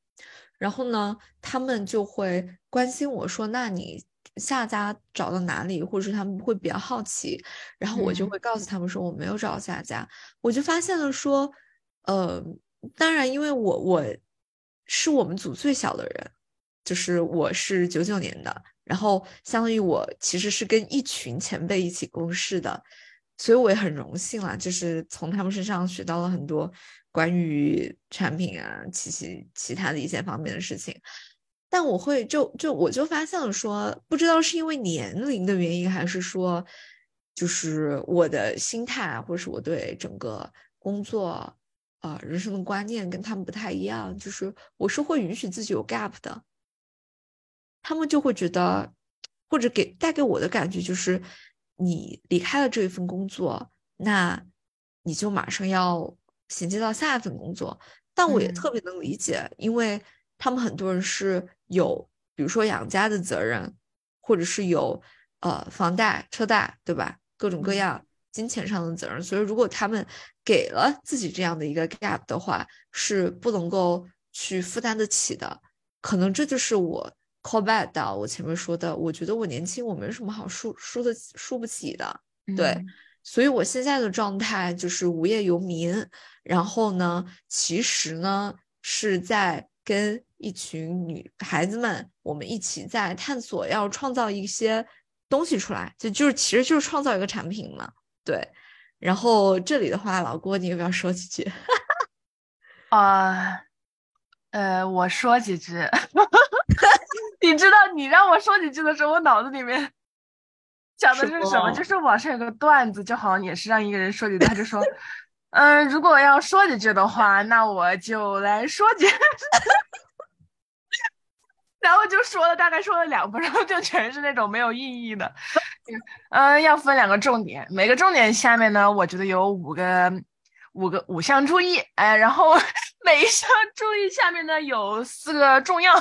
Speaker 2: 然后呢，他们就会关心我说：“那你下家找到哪里？”或者是他们会比较好奇，然后我就
Speaker 1: 嗯
Speaker 2: 会告诉他们说我没有找到下家。我就发现了说，呃，当然，因为我我是我们组最小的人，就是我是九九年的，然后相当于我其实是跟一群前辈一起共事的，所以我也很荣幸啦，就是从他们身上学到了很多关于产品啊、其其其他的一些方面的事情。但我会就就我就发现了说，不知道是因为年龄的原因，还是说就是我的心态啊，或者是我对整个工作啊、人生的观念跟他们不太一样，就是我是会允许自己有 gap 的，他们就会觉得，或者给带给我的感觉就是，你离开了这一份工作，那你就马上要衔接到下一份工作。但我也
Speaker 1: 嗯
Speaker 2: 特别能理解，因为他们很多人是有，比如说养家的责任，或者是有呃房贷、车贷，对吧？各种各
Speaker 1: 嗯
Speaker 2: 样金钱上的责任。所以，如果他们给了自己这样的一个 gap 的话，是不能够去负担得起的。可能这就是我 call back 到我前面说的，我觉得我年轻，我没什么好输输的输不起的。对
Speaker 1: 嗯
Speaker 2: 所以我现在的状态就是无业游民，然后呢，其实呢是在跟一群女孩子们，我们一起在探索，要创造一些东西出来，就就是其实就是创造一个产品嘛，对。然后这里的话，老郭，你要不要说几句？
Speaker 1: 啊，呃，我说几句。你知道，你让我说几句的时候，我脑子里面 想的是什么？
Speaker 2: 么
Speaker 1: 就是网上有个段子，就好像也是让一个人说几句，他就说，嗯、如果要说几句的话，那我就来说几。然后就说了，大概说了两分钟，就全是那种没有意义的。嗯，要分两个重点，每个重点下面呢，我觉得有五个五个五项注意，哎，然后 每一项注意下面呢有四个重要，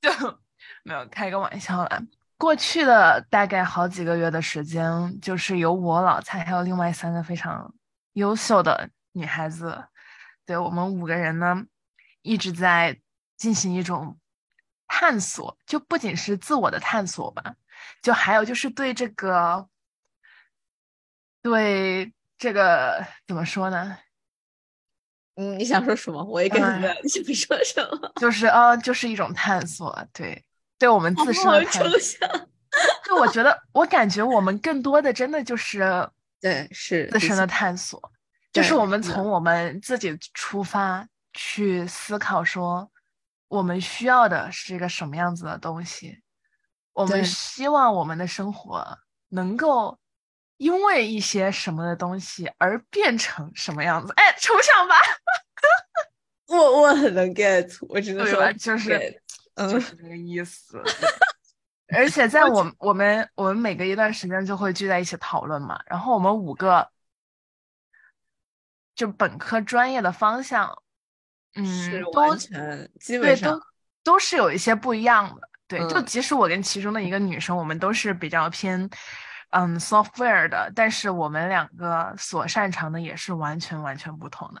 Speaker 1: 就没有开个玩笑了。过去的大概好几个月的时间，就是有我老蔡，还有另外三个非常优秀的女孩子，对我们五个人呢，一直在进行一种探索，就不仅是自我的探索吧，就还有就是对这个，对这个怎么说呢？
Speaker 2: 嗯，你想说什么？我也跟你
Speaker 1: 哎
Speaker 2: 的，你想说什么？
Speaker 1: 就是呃，就是一种探索，对，对我们自身的探索。
Speaker 2: 抽象。
Speaker 1: 就我觉得，我感觉我们更多的真的就是
Speaker 2: 对，是
Speaker 1: 自身的探索，就是我们从我们自己出发去思考，说我们需要的是一个什么样子的东西，我们希望我们的生活能够因为一些什么的东西而变成什么样子。哎，抽象吧，
Speaker 2: 我我很能 get，我只能说？
Speaker 1: 就是
Speaker 2: get，
Speaker 1: 就
Speaker 2: 嗯，
Speaker 1: 是这个意思。而且在我们我们我们每隔一段时间就会聚在一起讨论嘛，然后我们五个就本科专业的方向，嗯，都
Speaker 2: 基本上
Speaker 1: 都都是有一些不一样的。对，就
Speaker 2: 嗯
Speaker 1: 即使我跟其中的一个女生，我们都是比较偏嗯 software 的，但是我们两个所擅长的也是完全完全不同的，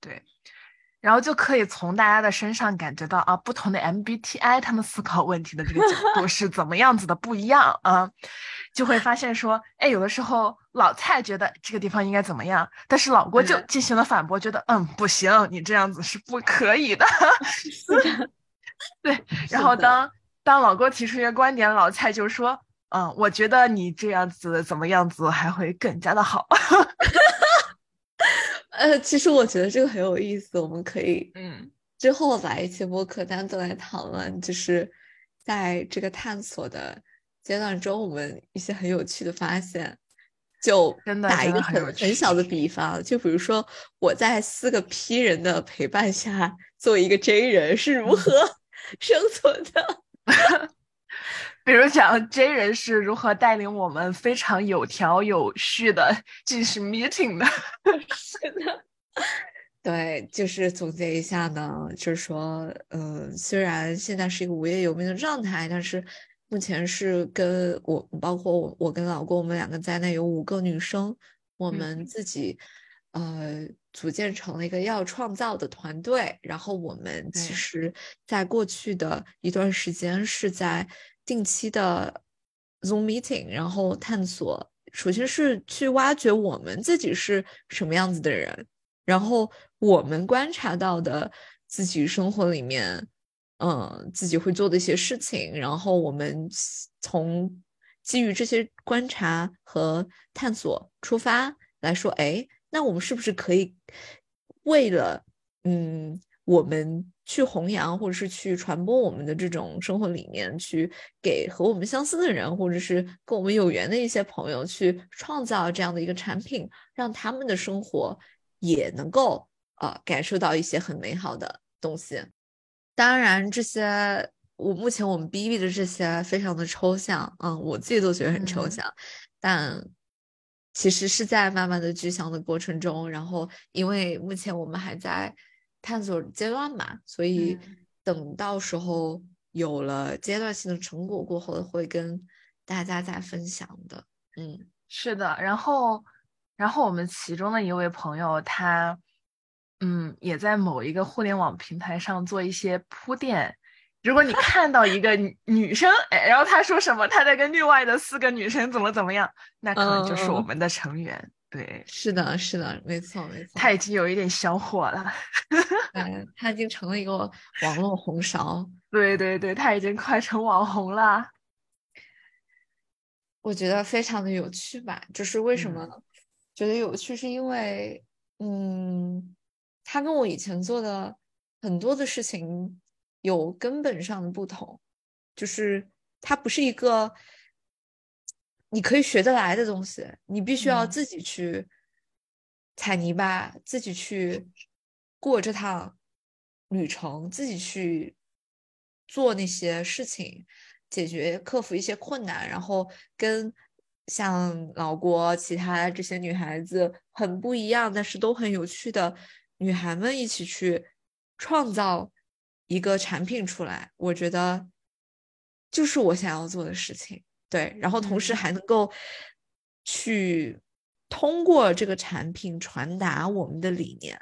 Speaker 1: 对。然后就可以从大家的身上感觉到啊，不同的 MBTI 他们思考问题的这个角度是怎么样子的不一样啊，就会发现说，哎，有的时候老蔡觉得这个地方应该怎么样，但是老郭就进行了反驳，觉得嗯不行，你这样子是不可以的。对，然后当当老郭提出一个观点，老蔡就说，嗯，我觉得你这样子怎么样子还会更加的好。
Speaker 2: 呃，其实我觉得这个很有意思，我们可以
Speaker 1: 嗯
Speaker 2: 之后来一期播客单独来讨论，就是在这个探索的阶段中，我们一些很有趣的发现。就打一个很
Speaker 1: 很
Speaker 2: 很小的比方，就比如说我在四个 P 人的陪伴下作为一个 J 人是如何 生存的。
Speaker 1: 比如讲 J 人是如何带领我们非常有条有序的进行 meeting 的。
Speaker 2: 是的，对，就是总结一下呢，就是说，嗯，虽然现在是一个无业游民的状态，但是目前是跟我，包括我，我跟老公，我们两个在内有五个女生，我们自己，呃，组建成了一个要创造的团队。然后我们其实在过去的一段时间是在定期的 Zoom meeting，然后探索，首先是去挖掘我们自己是什么样子的人，然后我们观察到的自己生活里面，嗯，自己会做的一些事情，然后我们从基于这些观察和探索出发来说，哎，那我们是不是可以为了，嗯，我们去弘扬或者是去传播我们的这种生活理念，去给和我们相似的人，或者是跟我们有缘的一些朋友，去创造这样的一个产品，让他们的生活也能够呃感受到一些很美好的东西。当然，这些我目前我们 B B 的这些非常的抽象，嗯，我自己都觉得很抽
Speaker 1: 嗯
Speaker 2: 象，但其实是在慢慢的具象的过程中，然后因为目前我们还在探索阶段嘛，所以
Speaker 1: 嗯
Speaker 2: 等到时候有了阶段性的成果过后，会跟大家再分享的。嗯
Speaker 1: 是的，然后，然后我们其中的一位朋友，他，嗯，也在某一个互联网平台上做一些铺垫。如果你看到一个女 女生，哎，然后她说什么，她在跟另外的四个女生怎么怎么样，那可能就是我
Speaker 2: 嗯
Speaker 1: 们的成员。对，
Speaker 2: 是的，是的，没错，没错。
Speaker 1: 他已经有一点小火了。
Speaker 2: 嗯，他已经成了一个网络红勺。
Speaker 1: 对对对，他已经快成网红了。
Speaker 2: 我觉得非常的有趣吧，就是为什
Speaker 1: 嗯
Speaker 2: 么觉得有趣，是因为，嗯，他跟我以前做的很多的事情有根本上的不同，就是他不是一个你可以学得来的东西，你必须要
Speaker 1: 嗯
Speaker 2: 自己去踩泥巴，自己去过这趟旅程，自己去做那些事情。解决、克服一些困难，然后跟像老郭其他这些女孩子很不一样，但是都很有趣的女孩们一起去创造一个产品出来，我觉得就是我想要做的事情。对，然后同时
Speaker 1: 嗯
Speaker 2: 还能够去通过这个产品传达我们的理念。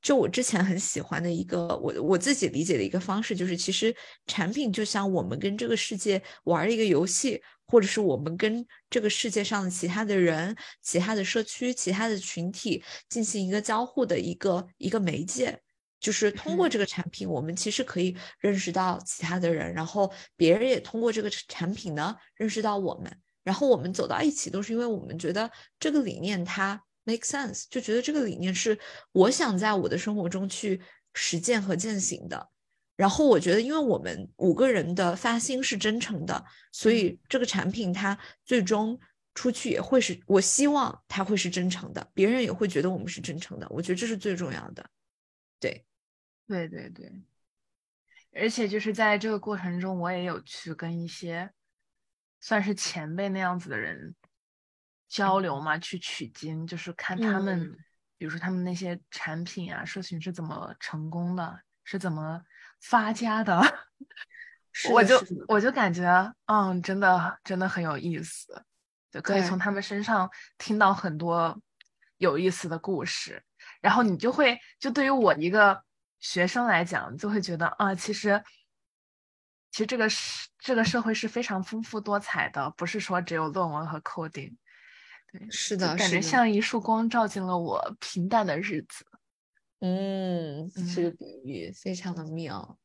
Speaker 2: 就我之前很喜欢的一个，我我自己理解的一个方式，就是其实产品就像我们跟这个世界玩一个游戏，或者是我们跟这个世界上的其他的人、其他的社区、其他的群体进行一个交互的一个一个媒介。就是通过
Speaker 1: 嗯
Speaker 2: 这个产品，我们其实可以认识到其他的人，然后别人也通过这个产品呢认识到我们，然后我们走到一起，都是因为我们觉得这个理念它 make sense，就觉得这个理念是我想在我的生活中去实践和践行的。然后我觉得，因为我们五个人的发心是真诚的，所以这个产品它最终出去也会是我希望它会是真诚的，别人也会觉得我们是真诚的。我觉得这是最重要的。对，
Speaker 1: 对对。对，而且就是在这个过程中，我也有去跟一些算是前辈那样子的人交流嘛，去取经，就是看他们，
Speaker 2: 嗯。
Speaker 1: 比如说他们那些产品啊、社群是怎么成功的，是怎么发家的，
Speaker 2: 是
Speaker 1: 我就我就感觉，嗯，真的真的很有意思。就可以从他们身上听到很多有意思的故事，然后你就会就对于我一个学生来讲，就会觉得啊，其实其实这个是这个社会是非常丰富多彩的，不是说只有论文和 coding。对，
Speaker 2: 是
Speaker 1: 的感觉像一束光照进了我平淡的日子。
Speaker 2: 嗯，这个
Speaker 1: 嗯
Speaker 2: 比喻非常的妙。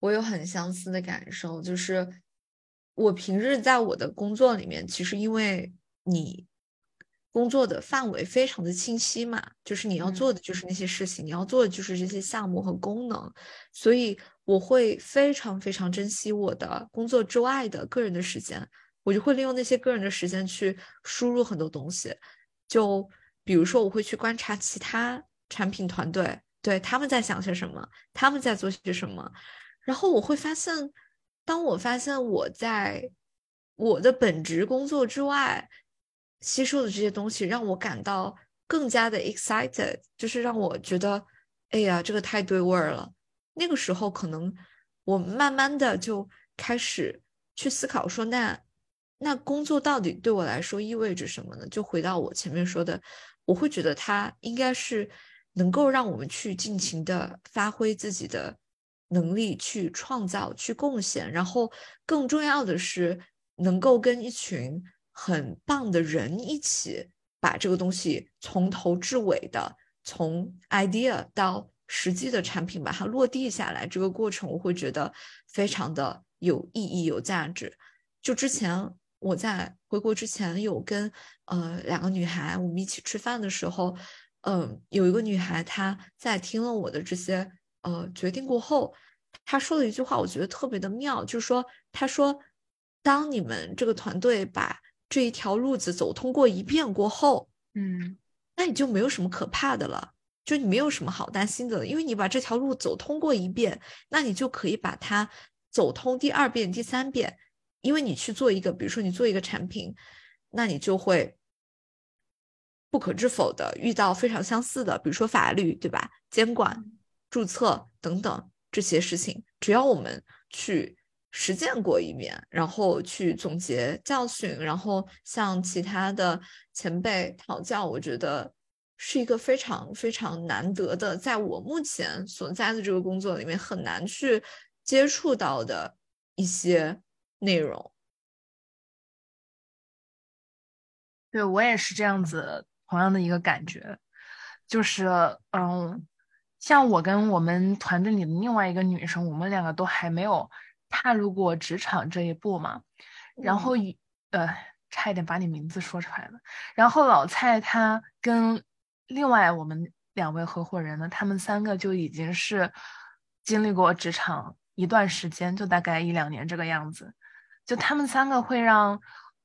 Speaker 2: 我有很相似的感受，就是我平日在我的工作里面，其实因为你工作的范围非常的清晰嘛，就是你要
Speaker 1: 嗯。
Speaker 2: 做的就是那些事情，你要做的就是这些项目和功能，所以我会非常非常珍惜我的工作之外的个人的时间，我就会利用那些个人的时间去输入很多东西。就比如说，我会去观察其他产品团队，对，他们在想些什么，他们在做些什么，然后我会发现，当我发现我在我的本职工作之外吸收的这些东西，让我感到更加的 excited，就是让我觉得，哎呀，这个太对味儿了。那个时候，可能我慢慢的就开始去思考说，那那工作到底对我来说意味着什么呢？就回到我前面说的，我会觉得它应该是能够让我们去尽情的发挥自己的能力，去创造、去贡献，然后更重要的是，能够跟一群很棒的人一起把这个东西从头至尾的，从 idea 到实际的产品把它落地下来，这个过程我会觉得非常的有意义、有价值。就之前我在回国之前有跟呃两个女孩我们一起吃饭的时候，嗯、有一个女孩她在听了我的这些呃决定过后，她说了一句话，我觉得特别的妙，就是说她说，当你们这个团队把这一条路子走通过一遍过后，
Speaker 1: 嗯。
Speaker 2: 那你就没有什么可怕的了，就你没有什么好担心的了，因为你把这条路走通过一遍，那你就可以把它走通第二遍、第三遍，因为你去做一个，比如说你做一个产品，那你就会不可置否的遇到非常相似的，比如说法律，对吧？监管、注册等等这些事情，只要我们去实践过一遍，然后去总结教训，然后向其他的前辈讨教，我觉得是一个非常非常难得的，在我目前所在的这个工作里面很难去接触到的一些内容。
Speaker 1: 对我也是这样子，同样的一个感觉，就是嗯，像我跟我们团队里的另外一个女生，我们两个都还没有踏入过职场这一步嘛。然后与呃，差一点把你名字说出来了。然后老蔡他跟另外我们两位合伙人呢，他们三个就已经是经历过职场一段时间，就大概一两年这个样子。就他们三个会让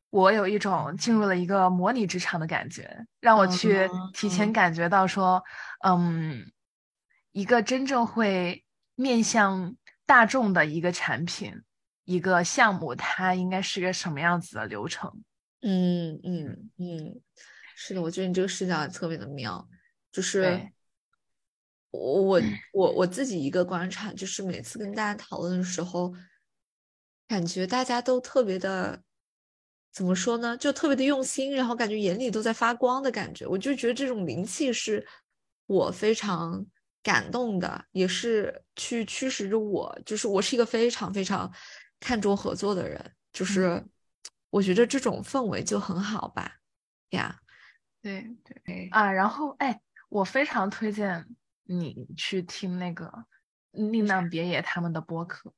Speaker 1: 我有一种进入了一个模拟职场的感觉，让我去提前
Speaker 2: 嗯
Speaker 1: 感觉到说，嗯，一个真正会面向大众的一个产品、一个项目，它应该是个什么样子的流程。
Speaker 2: 嗯嗯嗯，是的，我觉得你这个视角也特别的妙，就是我我我我自己一个观察，就是每次跟大家讨论的时候，感觉大家都特别的，怎么说呢？就特别的用心，然后感觉眼里都在发光的感觉。我就觉得这种灵气是我非常感动的，也是去驱使着我，就是我是一个非常非常看重合作的人，就是我觉得这种氛围就很好吧，呀，
Speaker 1: 对对啊，然后哎，我非常推荐你去听那个宁浪。别野他们的播客。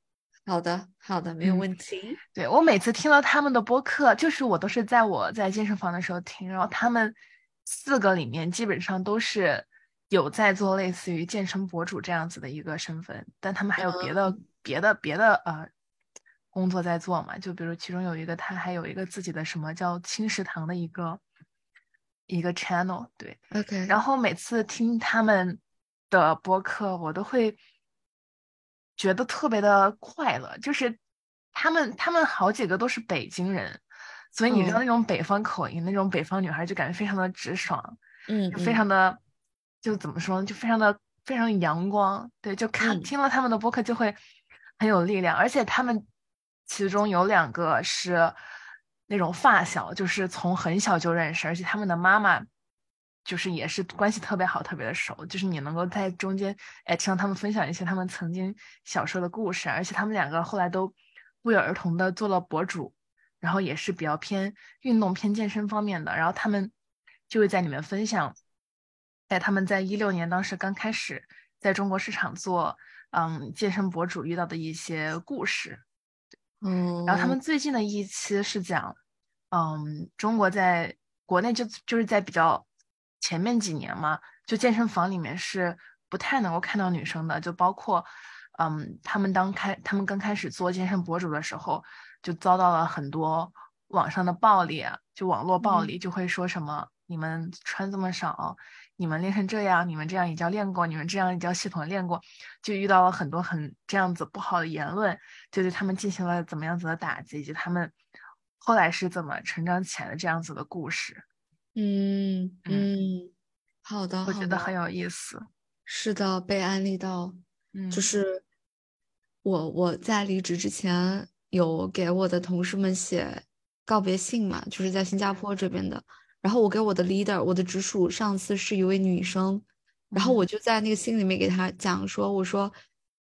Speaker 2: 好的好的，没有
Speaker 1: 嗯
Speaker 2: 问题。
Speaker 1: 对，我每次听到他们的播客，就是我都是在我在健身房的时候听，然后他们四个里面基本上都是有在做类似于健身博主这样子的一个身份，但他们还有别的、别的别的呃工作在做嘛，就比如其中有一个他还有一个自己的什么叫轻食堂的一个一个 channel，对
Speaker 2: ，OK，
Speaker 1: 然后每次听他们的播客，我都会觉得特别的快乐，就是他们他们好几个都是北京人，所以你知道
Speaker 2: 哦
Speaker 1: 那种北方口音，那种北方女孩就感觉非常的直爽，
Speaker 2: 嗯，
Speaker 1: 就非。常的就怎么说呢，就非常的非常阳光，对，就看
Speaker 2: 嗯。
Speaker 1: 听了他们的播客就会很有力量，而且他们其中有两个是那种发小，就是从很小就认识，而且他们的妈妈就是也是关系特别好，特别的熟，就是你能够在中间哎听到他们分享一些他们曾经小时候的故事，而且他们两个后来都不约而同的做了博主，然后也是比较偏运动、偏健身方面的，然后他们就会在里面分享，在他们在一六年当时刚开始在中国市场做嗯健身博主遇到的一些故事。
Speaker 2: 嗯，
Speaker 1: 然后他们最近的一期是讲，嗯，中国在国内就就是在比较前面几年嘛，就健身房里面是不太能够看到女生的，就包括，嗯，他们当开他们刚开始做健身博主的时候，就遭到了很多网上的暴力，就网络暴力，就会说什么你们穿这么少。你们练成这样，你们这样也叫练过，你们这样也叫系统练过，就遇到了很多很这样子不好的言论，就对他们进行了怎么样子的打击，以及他们后来是怎么成长起来的这样子的故事。
Speaker 2: 嗯嗯，好的，
Speaker 1: 我觉得很有意思。
Speaker 2: 是的，被安利到，嗯就是我我在离职之前有给我的同事们写告别信嘛，就是在新加坡这边的。然后我给我的 leader，我的直属上司是一位女生，然后我就在那个信里面给她讲说，我说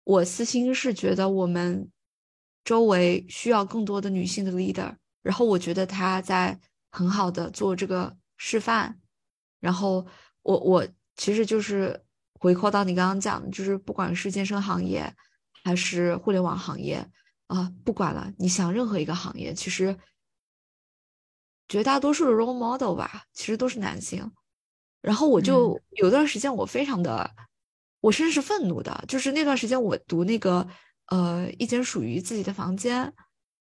Speaker 2: 我私心是觉得我们周围需要更多的女性的 leader，然后我觉得她在很好的做这个示范，然后我我其实就是回扣到你刚刚讲的，就是不管是健身行业还是互联网行业啊，不管了，你想任何一个行业，其实。绝大多数的 role model 吧，其实都是男性。然后我就有段时间，我非常的，我甚至是愤怒的。就是那段时间，我读那个呃一间属于自己的房间，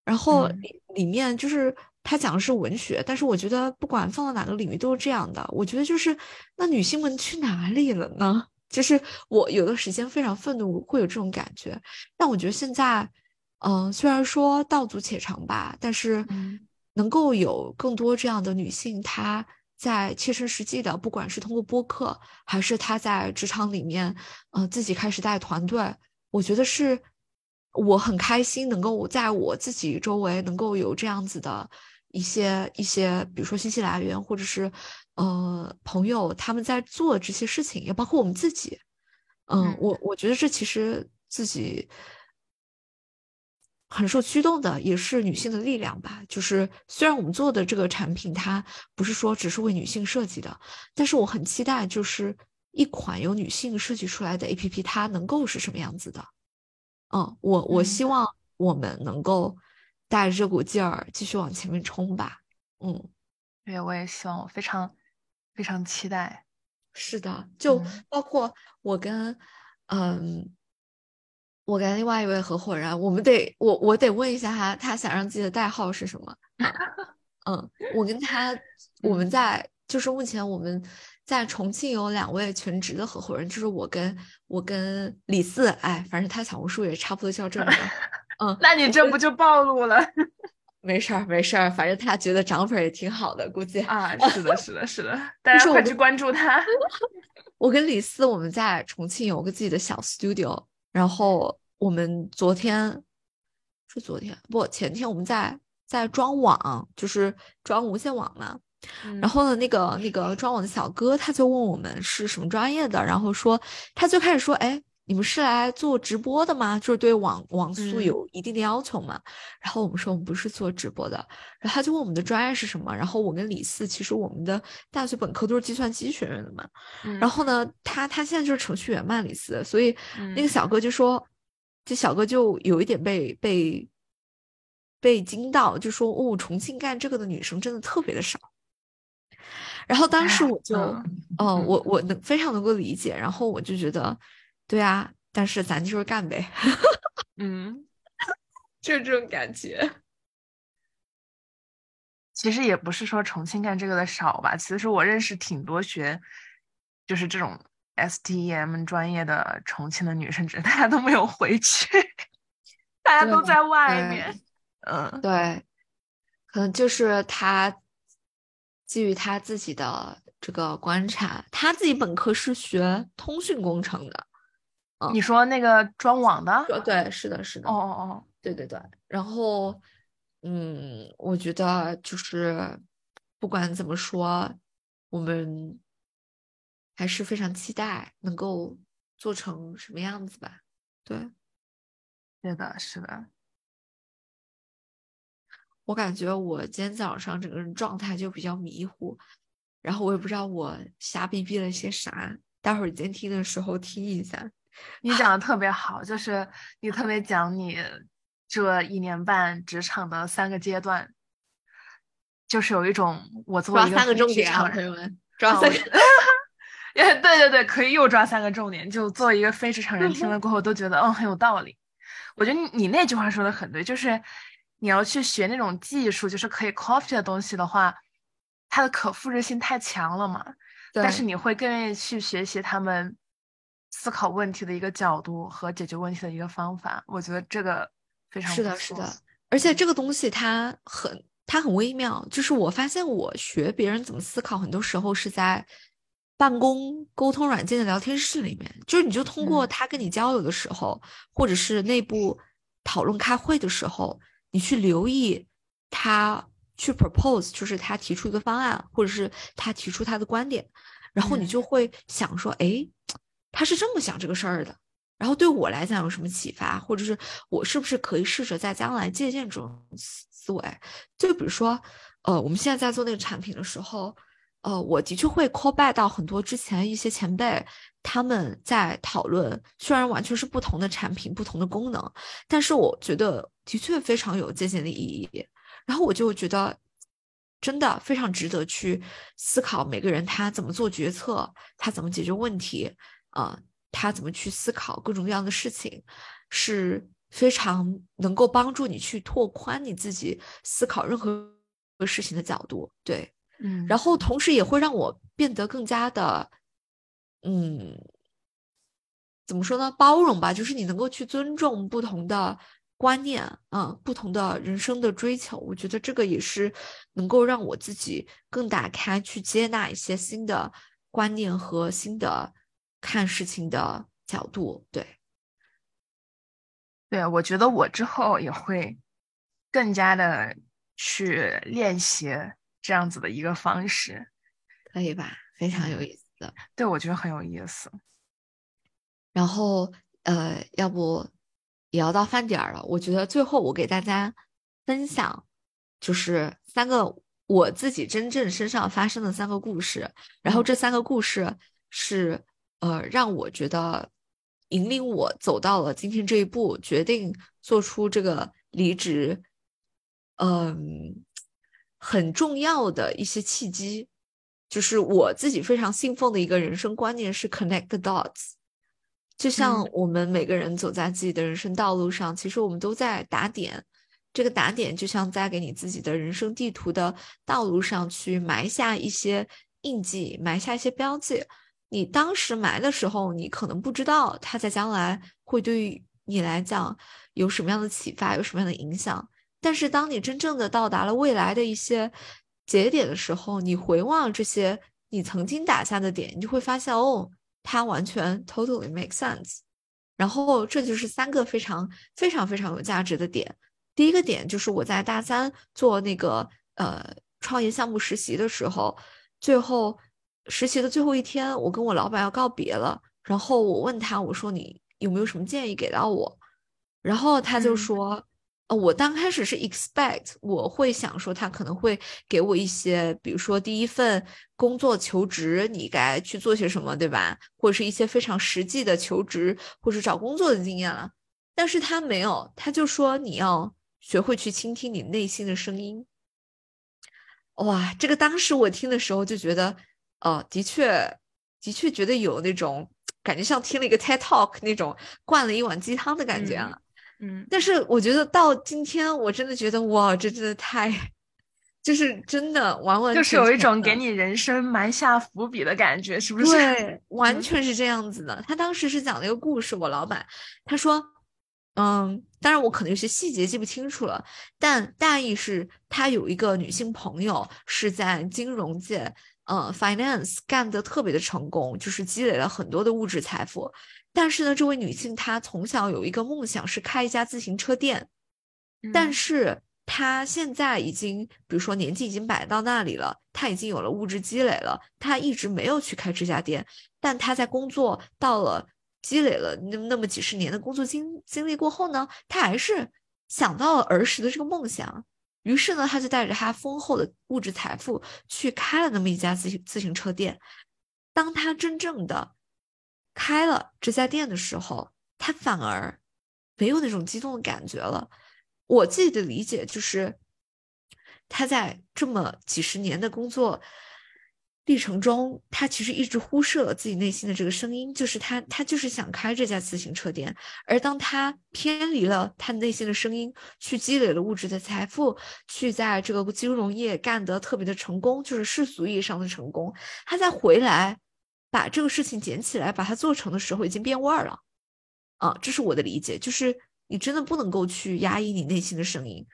Speaker 2: 然后里里面就是他讲的是文学，但是我觉得不管放到哪个领域都是这样的。我觉得就是那女性们去哪里了呢？就是我有的时间非常愤怒，会有这种感觉。但我觉得现在，嗯，虽然说道阻且长吧，但是。能够有更多这样的女性，她在切身实际的，不管是通过播客，还是她在职场里面，呃，自己开始带团队，我觉得是我很开心，能够在我自己周围能够有这样子的一些一些，比如说信息来源，或者是呃朋友他们在做这些事情，也包括我们自己，嗯，我我觉得这其实自己。很受驱动的也是女性的力量吧。就是虽然我们做的这个产品，它不是说只是为女性设计的，但是我很期待，就是一款由女性设计出来的 APP，它能够是什么样子的。嗯，我我希望我们能够带着这股劲儿继续往前面冲吧。嗯，
Speaker 1: 对，我也希望，我非常非常期待。
Speaker 2: 是的，就包括我跟嗯。我跟另外一位合伙人，我们得我我得问一下他，他想让自己的代号是什么？嗯，我跟他，我们在就是目前我们在重庆有两位全职的合伙人，就是我跟我跟李四，哎，反正他小红书也差不多叫这个。嗯，
Speaker 1: 那你这不就暴露了？
Speaker 2: 没事儿没事儿，反正他觉得涨粉也挺好的，估计
Speaker 1: 啊，是的是的是的，大家快去关注他。
Speaker 2: 我跟李四我们在重庆有个自己的小 studio。然后我们昨天是昨天不前天我们在在装网，就是装无线网嘛。然后呢，那个那个装网的小哥他就问我们是什么专业的，然后说他就开始说，哎。你们是来做直播的吗？就是对网网速有一定的要求嘛？然后我们说我们不是做直播的，然后他就问我们的专业是什么？然后我跟李四其实我们的大学本科都是计算机学院的嘛。然后呢，他他现在就是程序员嘛，李四。所以那个小哥就说，这小哥就有一点被被被惊到，就说哦，重庆干这个的女生真的特别的少。然后当时我就，嗯，我我能非常能够理解，然后我就觉得。对啊，但是咱就是干呗，
Speaker 1: 嗯，
Speaker 2: 就是这种感觉。
Speaker 1: 其实也不是说重庆干这个的少吧，其实我认识挺多学就是这种 STEM 专业的重庆的女生，只是大家都没有回去，大家都在外面。嗯，
Speaker 2: 对，可能就是他基于他自己的这个观察，他自己本科是学通讯工程的。
Speaker 1: 你说那个装网的？
Speaker 2: 对，是的，是的。
Speaker 1: 哦哦哦，
Speaker 2: 对对对。然后嗯，我觉得就是不管怎么说，我们还是非常期待能够做成什么样子吧。对，
Speaker 1: 是的，是的，
Speaker 2: 我感觉我今天早上整个人状态就比较迷糊，然后我也不知道我瞎逼逼了些啥，待会儿监听的时候听一下。
Speaker 1: 你讲的特别好，就是你特别讲你这一年半职场的三个阶段，就是有一种我作为
Speaker 2: 抓
Speaker 1: 一个非职
Speaker 2: 三个重点啊，
Speaker 1: 场人
Speaker 2: 朋友们，抓
Speaker 1: 啊我
Speaker 2: 三个。
Speaker 1: 也对对对，可以又抓三个重点。就作为一个非职场人，听了过后都觉得，嗯，很有道理。我觉得你你那句话说的很对，就是你要去学那种技术，就是可以 copy 的东西的话，它的可复制性太强了嘛。但是
Speaker 2: 对
Speaker 1: 你会更愿意去学习他们思考问题的一个角度和解决问题的一个方法。我觉得这个非常
Speaker 2: 是的，是的，而且这个东西它很它很微妙，就是我发现我学别人怎么思考，很多时候是在办公沟通软件的聊天室里面，就是你就通过
Speaker 1: 嗯。
Speaker 2: 他跟你交流的时候，或者是内部讨论开会的时候，你去留意他去 propose，就是他提出一个方案，或者是他提出他的观点，然后你
Speaker 1: 嗯。
Speaker 2: 就会想说，哎，他是这么想这个事儿的。然后对我来讲有什么启发，或者是我是不是可以试着在将来借鉴这种思思维？就比如说，呃，我们现在在做那个产品的时候，呃，我的确会 call back 到很多之前一些前辈，他们在讨论，虽然完全是不同的产品、不同的功能，但是我觉得的确非常有借鉴的意义。然后我就觉得，真的非常值得去思考每个人他怎么做决策，他怎么解决问题，啊、他怎么去思考各种各样的事情，是非常能够帮助你去拓宽你自己思考任何事情的角度。对，
Speaker 1: 嗯，
Speaker 2: 然后同时也会让我变得更加的，嗯，怎么说呢？包容吧，就是你能够去尊重不同的观念，嗯，不同的人生的追求。我觉得这个也是能够让我自己更打开，去接纳一些新的观念和新的看事情的角度。对，
Speaker 1: 对，我觉得我之后也会更加的去练习这样子的一个方式。
Speaker 2: 可以吧？非常有
Speaker 1: 嗯
Speaker 2: 意思的。
Speaker 1: 对，我觉得很有意思。
Speaker 2: 然后呃，要不也要到饭点儿了。我觉得最后我给大家分享，就是三个我自己真正身上发生的三个故事。然后
Speaker 1: 嗯
Speaker 2: 这三个故事是呃，让我觉得引领我走到了今天这一步，决定做出这个离职，嗯、很重要的一些契机。就是我自己非常信奉的一个人生观念是 connect the dots。就像
Speaker 1: 嗯
Speaker 2: 我们每个人走在自己的人生道路上，其实我们都在打点。这个打点就像在给你自己的人生地图的道路上去埋下一些印记，埋下一些标记。你当时埋的时候，你可能不知道它在将来会对于你来讲有什么样的启发，有什么样的影响。但是当你真正的到达了未来的一些节点的时候，你回望这些你曾经打下的点，你就会发现哦，它完全 totally make sense。然后这就是三个非常非常非常有价值的点。第一个点就是我在大三做那个呃创业项目实习的时候，最后实习的最后一天，我跟我老板要告别了，然后我问他，我说你有没有什么建议给到我？然后他就
Speaker 1: 嗯
Speaker 2: 说，呃，我刚开始是 expect 我会想说他可能会给我一些，比如说第一份工作求职你该去做些什么，对吧？或者是一些非常实际的求职或者找工作的经验了。但是他没有，他就说你要学会去倾听你内心的声音。哇，这个当时我听的时候就觉得，呃，的确，的确觉得有那种感觉，像听了一个 TED Talk 那种灌了一碗鸡汤的感觉啊。
Speaker 1: 嗯，
Speaker 2: 但是我觉得到今天，我真的觉得哇，这真的太，就是真的完完
Speaker 1: 就是
Speaker 2: 全全
Speaker 1: 有一种给你人生埋下伏笔的感觉，是不是？
Speaker 2: 对，完
Speaker 1: 嗯
Speaker 2: 全是这样子的。他当时是讲了一个故事，我老板他说，嗯，当然我可能有些细节记不清楚了，但大意是他有一个女性朋友是在金融界，呃，finance 干得特别的成功，就是积累了很多的物质财富。但是呢，这位女性她从小有一个梦想是开一家自行车店，但
Speaker 1: 嗯
Speaker 2: 是她现在已经，比如说年纪已经摆到那里了，她已经有了物质积累了，她一直没有去开这家店，但她在工作到了积累了那那么几十年的工作经经历过后呢，她还是想到了儿时的这个梦想，于是呢，他就带着他丰厚的物质财富去开了那么一家自行自行车店。当他真正的开了这家店的时候，他反而没有那种激动的感觉了。我自己的理解就是，他在这么几十年的工作历程中，他其实一直忽视了自己内心的这个声音，就是他，他就是想开这家自行车店。而当他偏离了他内心的声音，去积累了物质的财富，去在这个金融业干得特别的成功，就是世俗意义上的成功，他再回来把这个事情捡起来，把它做成的时候，已经变味儿了。啊，这是我的理解，就是。你真的不能够去压抑你内心的声音，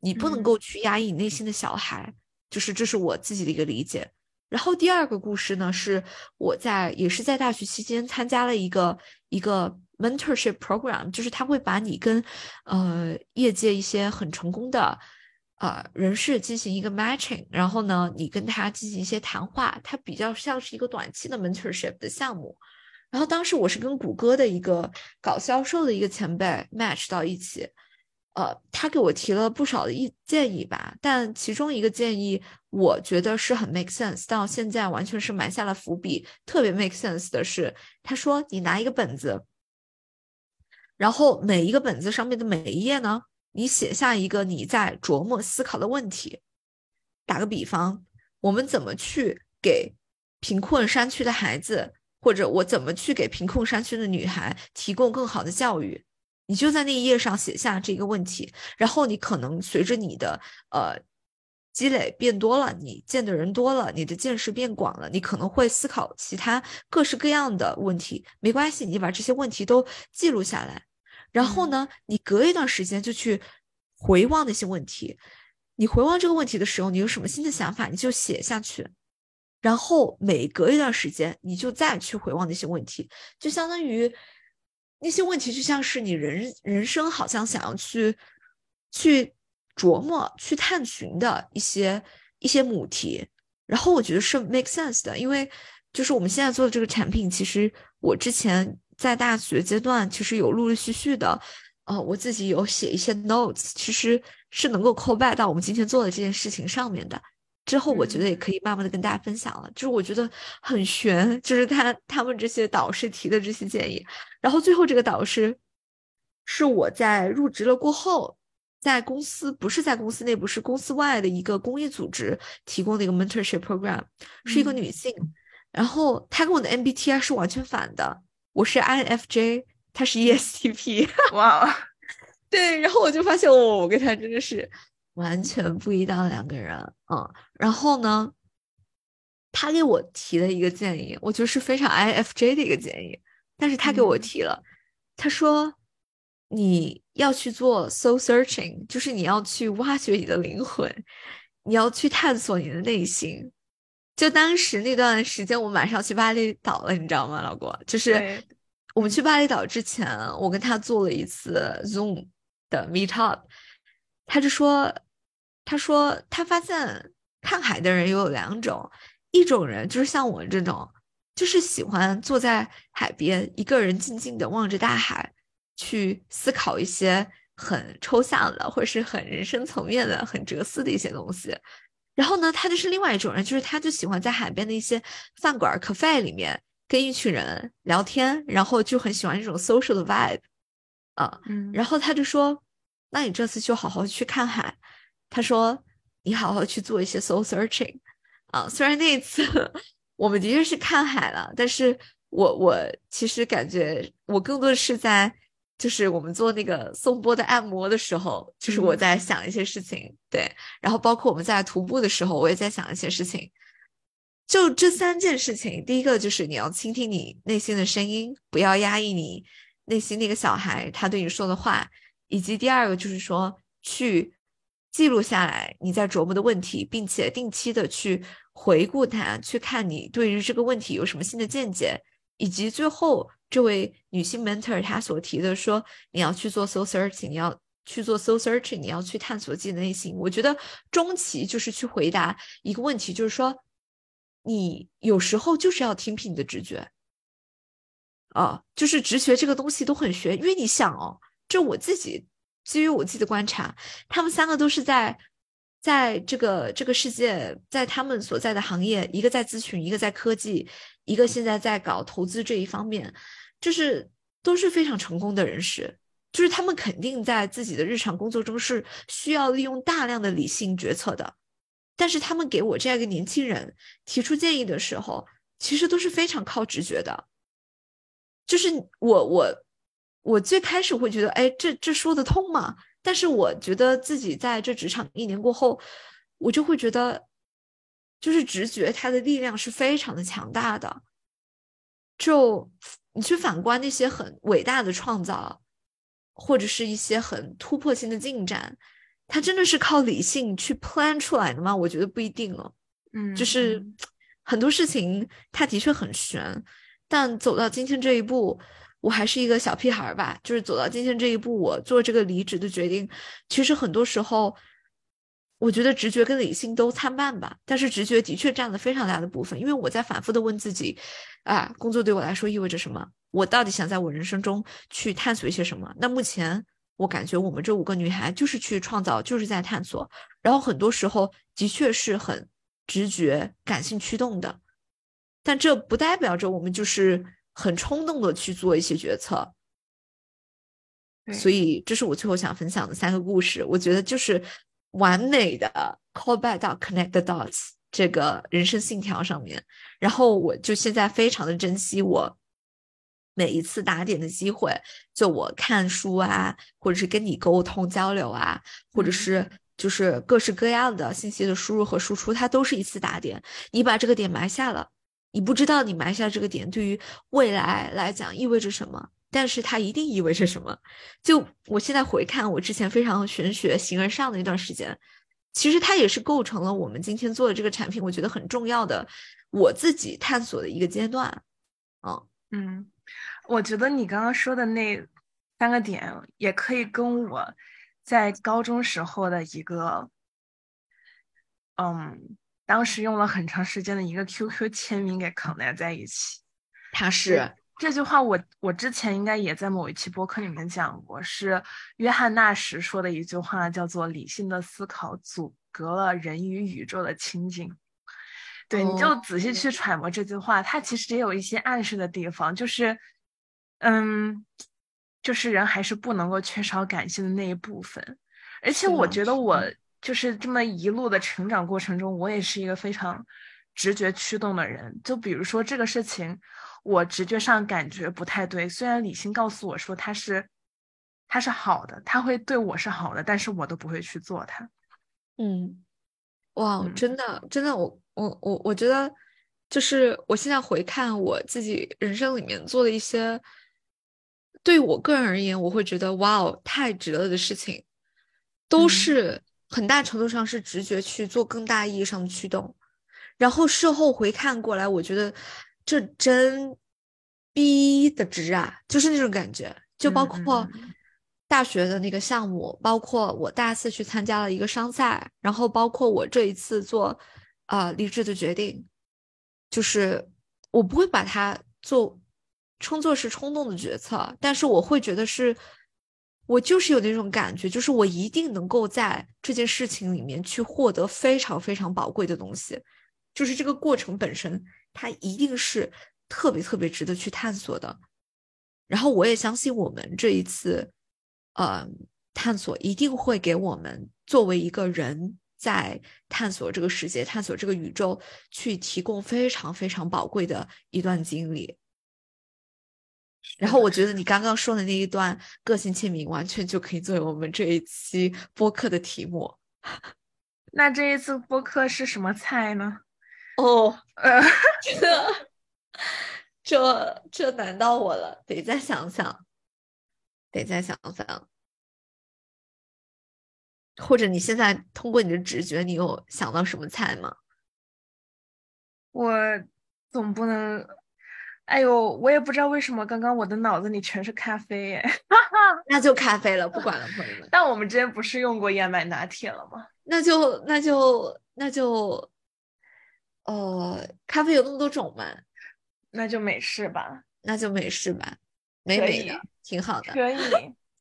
Speaker 2: 你不能够去压抑你内心的小孩，就是这是我自己的一个理解。然后第二个故事呢，是我在也是在大学期间参加了一个一个 mentorship program，就是他会把你跟呃业界一些很成功的呃人士进行一个 matching，然后呢，你跟他进行一些谈话，它比较像是一个短期的 mentorship 的项目。然后当时我是跟谷歌的一个搞销售的一个前辈 match 到一起，呃，他给我提了不少的意建议吧，但其中一个建议我觉得是很 make sense，到现在完全是埋下了伏笔。特别 make sense 的是，他说你拿一个本子，然后每一个本子上面的每一页呢，你写下一个你在琢磨思考的问题。打个比方，我们怎么去给贫困山区的孩子？或者我怎么去给贫困山区的女孩提供更好的教育？你就在那一页上写下这个问题，然后你可能随着你的呃积累变多了，你见的人多了，你的见识变广了，你可能会思考其他各式各样的问题。没关系，你把这些问题都记录下来，然后呢，你隔一段时间就去回望那些问题。你回望这个问题的时候，你有什么新的想法，你就写下去。然后每隔一段时间，你就再去回望那些问题，就相当于那些问题就像是你人人生好像想要去去琢磨、去探寻的一些一些母题。然后我觉得是 make sense 的，因为就是我们现在做的这个产品，其实我之前在大学阶段其实有陆陆续续的，呃，我自己有写一些 notes，其实是能够 call back 到我们今天做的这件事情上面的。之后我觉得也可以慢慢的跟大家分享了，就是我觉得很悬，就是他他们这些导师提的这些建议，然后最后这个导师是我在入职了过后，在公司不是在公司内部，是公司外的一个公益组织提供的一个 mentorship program，是一个女性，然后她跟我的 MBTI 是完全反的，我是 INFJ，她是 ESTP，
Speaker 1: 哇，
Speaker 2: 对，然后我就发现我我跟她真的是。完全不一样的两个人，嗯，然后呢，他给我提了一个建议，我觉得是非常 IFJ 的一个建议，但是他给我提了，他说你要去做 soul searching，就是你要去挖掘你的灵魂，你要去探索你的内心。就当时那段时间，我马上去巴厘岛了，你知道吗，老郭？就是我们去巴厘岛之前，我跟他做了一次 Zoom 的 meet up，他就说。他说，他发现看海的人有两种，一种人就是像我这种，就是喜欢坐在海边，一个人静静的望着大海，去思考一些很抽象的，或者是很人生层面的、很哲思的一些东西。然后呢，他就是另外一种人，就是他就喜欢在海边的一些饭馆、cafe 里面跟一群人聊天，然后就很喜欢这种 social 的 vibe 啊。
Speaker 1: 嗯，
Speaker 2: 然后他就说，那你这次就好好去看海。他说：“你好好去做一些 soul searching，啊，虽然那一次我们的确是看海了，但是我我其实感觉我更多的是在就是我们做那个颂钵的按摩的时候，就是我在想一些事情，对，然后包括我们在徒步的时候，我也在想一些事情。就这三件事情，第一个就是你要倾听你内心的声音，不要压抑你内心那个小孩他对你说的话，以及第二个就是说去。”记录下来你在琢磨的问题，并且定期的去回顾它，去看你对于这个问题有什么新的见解，以及最后这位女性 mentor 她所提的说你要去做 soul searching，你要去做 soul searching，你要去探索自己的内心。我觉得中期就是去回答一个问题，就是说，你有时候就是要听凭你的直觉。啊，就是直觉这个东西都很玄，因为你想哦，就我自己基于我自己的观察，他们三个都是在在这个这个世界，在他们所在的行业，一个在咨询，一个在科技，一个现在在搞投资这一方面，就是都是非常成功的人士，就是他们肯定在自己的日常工作中是需要利用大量的理性决策的，但是他们给我这样一个年轻人提出建议的时候，其实都是非常靠直觉的。就是我我我最开始会觉得，哎，这这说得通吗？但是我觉得自己在这职场一年过后，我就会觉得，就是直觉它的力量是非常的强大的。就你去反观那些很伟大的创造，或者是一些很突破性的进展，它真的是靠理性去 plan 出来的吗？我觉得不一定了。
Speaker 1: 嗯，
Speaker 2: 就是很多事情它的确很悬。但走到今天这一步，我还是一个小屁孩儿吧。就是走到今天这一步，我做这个离职的决定，其实很多时候，我觉得直觉跟理性都参半吧。但是直觉的确占了非常大的部分，因为我在反复的问自己，啊，工作对我来说意味着什么？我到底想在我人生中去探索一些什么？那目前我感觉我们这五个女孩就是去创造，就是在探索。然后很多时候的确是很直觉、感性驱动的。但这不代表着我们就是很冲动的去做一些决策，所以这是我最后想分享的三个故事。我觉得就是完美的 call back 到 connect the dots 这个人生信条上面。然后我就现在非常的珍惜我每一次打点的机会，就我看书啊，或者是跟你沟通交流啊，或者是就是各式各样的信息的输入和输出，它都是一次打点。你把这个点埋下了。你不知道你埋下这个点对于未来来讲意味着什么，但是它一定意味着什么。就我现在回看我之前非常玄学形而上的一段时间，其实它也是构成了我们今天做的这个产品，我觉得很重要的我自己探索的一个阶段。
Speaker 1: 嗯嗯，我觉得你刚刚说的那三个点也可以跟我在高中时候的一个，嗯。当时用了很长时间的一个 QQ 签名给 connect 在一起，
Speaker 2: 他是
Speaker 1: 这句话，我我之前应该也在某一期播客里面讲过，是约翰纳什说的一句话，叫做“理性的思考阻隔了人与宇宙的亲近”。对，你就仔细去揣摩这句话，它其实也有一些暗示的地方，就是，嗯，就是人还是不能够缺少感性的那一部分，而且我觉得我。就是这么一路的成长过程中，我也是一个非常直觉驱动的人。就比如说这个事情，我直觉上感觉不太对，虽然理性告诉我说它是它是好的，它会对我是好的，但是我都不会去做它。
Speaker 2: 嗯，哇，真的真的，我我我我觉得，就是我现在回看我自己人生里面做的一些，对我个人而言，我会觉得哇哦，太值了的事情，都是。很大程度上是直觉去做更大意义上的驱动，然后事后回看过来，我觉得这真逼的值啊，就是那种感觉。就包括大学的那个项目，包括我大四去参加了一个商赛，然后包括我这一次做啊离职的决定，就是我不会把它做称作是冲动的决策，但是我会觉得是。我就是有那种感觉，就是我一定能够在这件事情里面去获得非常非常宝贵的东西，就是这个过程本身，它一定是特别特别值得去探索的。然后我也相信我们这一次，呃，探索一定会给我们作为一个人在探索这个世界、探索这个宇宙，去提供非常非常宝贵的一段经历。然后我觉得你刚刚说的那一段个性签名，完全就可以作为我们这一期播客的题目。
Speaker 1: 那这一次播客是什么菜呢？
Speaker 2: 哦，呃，这这这难到我了，得再想想，得再想想。或者你现在通过你的直觉，你有想到什么菜吗？
Speaker 1: 我总不能。哎呦，我也不知道为什么刚刚我的脑子里全是咖啡耶。
Speaker 2: 那就咖啡了，不管了，朋友们。
Speaker 1: 但我们之前不是用过燕麦拿铁了吗？
Speaker 2: 那就那就那就，呃，咖啡有那么多种吗，
Speaker 1: 那就美式吧，
Speaker 2: 那就美式吧，美美的，挺好的。
Speaker 1: 可以。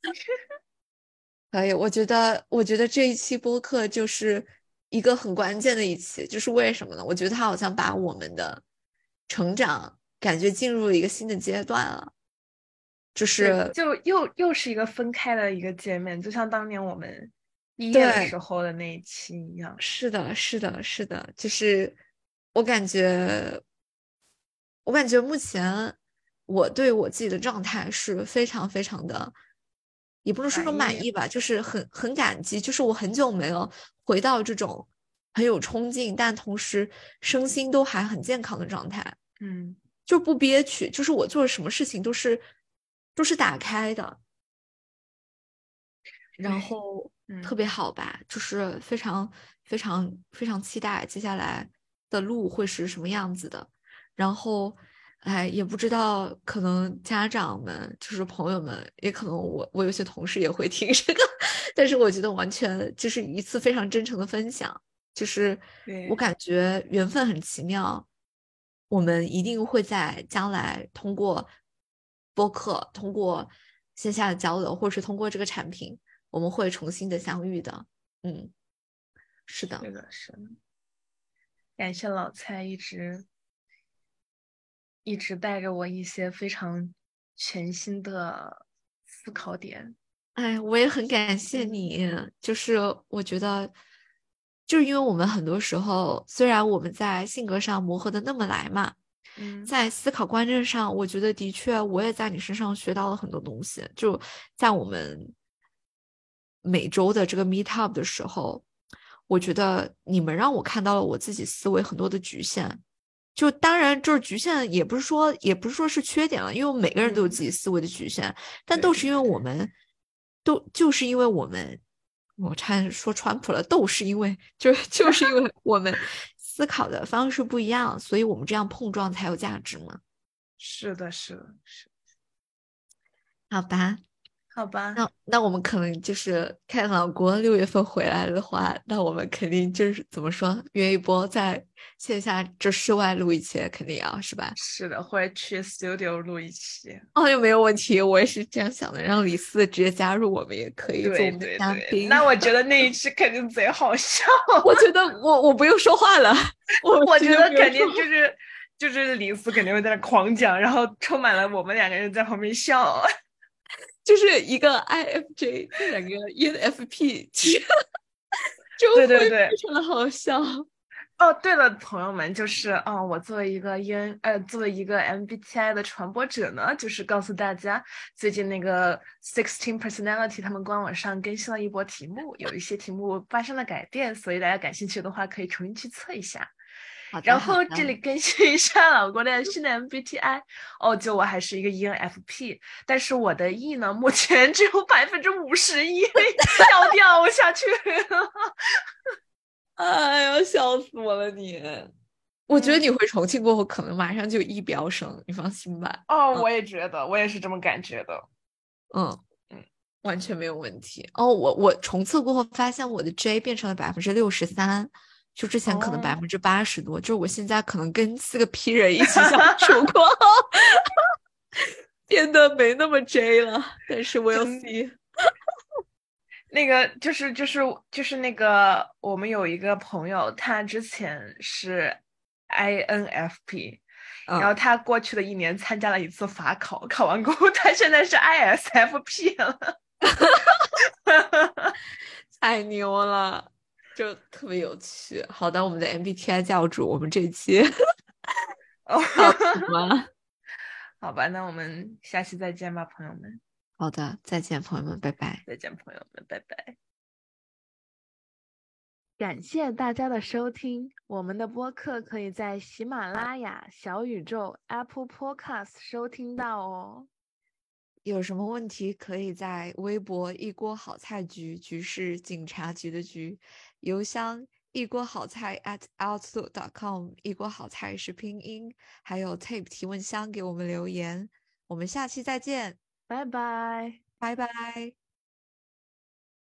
Speaker 2: 可以，我觉得，我觉得这一期播客就是一个很关键的一期，就是为什么呢？我觉得它好像把我们的成长感觉进入了一个新的阶段了，就是
Speaker 1: 就又又是一个分开的一个界面，就像当年我们毕业的时候的那一期一样。
Speaker 2: 是的，是的，是的，就是我感觉，我感觉目前我对我自己的状态是非常非常的，也不能说说
Speaker 1: 满意
Speaker 2: 满意吧，就是很很感激，就是我很久没有回到这种很有冲劲，但同时身心都还很健康的状态，
Speaker 1: 嗯，
Speaker 2: 就不憋屈，就是我做什么事情都是都是打开的，然后
Speaker 1: 嗯
Speaker 2: 特别好吧，就是非常非常非常期待接下来的路会是什么样子的，然后。哎，也不知道，可能家长们就是朋友们，也可能我我有些同事也会听这个，但是我觉得完全就是一次非常真诚的分享，就是我感觉缘分很奇妙，我们一定会在将来通过播客，通过线下的交流，或者是通过这个产品，我们会重新的相遇的。嗯，是的，
Speaker 1: 是的，是的。感谢老蔡一直一直带着我一些非常全新的思考点。
Speaker 2: 哎，我也很感谢你，就是我觉得，就是因为我们很多时候，虽然我们在性格上磨合的那么来嘛，
Speaker 1: 嗯，
Speaker 2: 在思考观念上，我觉得的确我也在你身上学到了很多东西。就在我们每周的这个 meet up 的时候，我觉得你们让我看到了我自己思维很多的局限。就当然就是局限，也不是说也不是说是缺点了，因为每个人都有自己思维的局限，但都是因为我们都就是因为我们，我差点说川普了，都是因为就就是因为我们思考的方式不一样，所以我们这样碰撞才有价值嘛。
Speaker 1: 是的，是的，是。
Speaker 2: 好吧，
Speaker 1: 好吧，
Speaker 2: 那那我们可能就是看老郭六月份回来的话，那我们肯定就是怎么说，约一波在线下就室外录一期，肯定要是吧？
Speaker 1: 是的，或者去 studio 录一期。
Speaker 2: 哦，又没有问题，我也是这样想的，让李四直接加入我们也可以做我
Speaker 1: 对
Speaker 2: 们的嘉宾。
Speaker 1: 那我觉得那一 期肯定贼好笑。
Speaker 2: 我觉得 我我不用说话了，我
Speaker 1: 我觉得肯定就是就是李四肯定会在那狂讲，然后充满了我们两个人在旁边笑。
Speaker 2: 就是一个 IFJ，这两个 ENFP，其实 就
Speaker 1: 对对对
Speaker 2: 非常的好笑。
Speaker 1: 哦，对了，朋友们，就是哦，我作为一个 EN 呃，作为一个 MBTI 的传播者呢，就是告诉大家，最近那个 Sixteen Personality 他们官网上更新了一波题目，有一些题目发生了改变，所以大家感兴趣的话可以重新去测一下。
Speaker 2: 好
Speaker 1: 然后这里更新一下老郭的新的 MBTI，哦，就我还是一个 ENFP，但是我的 E 呢，目前只有百分之五十一，要掉 下去了。
Speaker 2: 哎呀，笑死我了你！我觉得
Speaker 1: 嗯
Speaker 2: 你回重庆过后，可能马上就一飙升，你放心吧。
Speaker 1: 哦，
Speaker 2: 嗯
Speaker 1: 我也觉得，我也是这么感觉的。
Speaker 2: 嗯
Speaker 1: 嗯，
Speaker 2: 完全没有问题。哦，我我重测过后发现我的 J 变成了百分之六十三，就之前可能
Speaker 1: 哦
Speaker 2: 百分之八十多，就是我现在可能跟四个 P 人一起相处过后，变得没那么 J 了。但是我要
Speaker 1: 真
Speaker 2: see。
Speaker 1: 那个就是就是就是那个，我们有一个朋友，他之前是 INFP，然后
Speaker 2: 嗯，
Speaker 1: 他过去的一年参加了一次法考，考完过后，他现在是 ISFP 了。
Speaker 2: 太牛了，就特别有趣。好的，我们的 MBTI 教主，我们这期
Speaker 1: 哦？好吧，那我们下期再见吧，朋友们，
Speaker 2: 好的，再见，朋友们，拜拜。
Speaker 1: 再见，朋友们，拜拜。感谢大家的收听，我们的播客可以在喜马拉雅、小宇宙、Apple Podcast 收听到哦。
Speaker 2: 有什么问题可以在微博“一锅好菜局”局是警察局的局，邮箱一锅好菜 at outlook.com，一锅好菜是拼音，还有 tape 提问箱给我们留言。我们下期再见，
Speaker 1: 拜拜。
Speaker 2: 拜拜。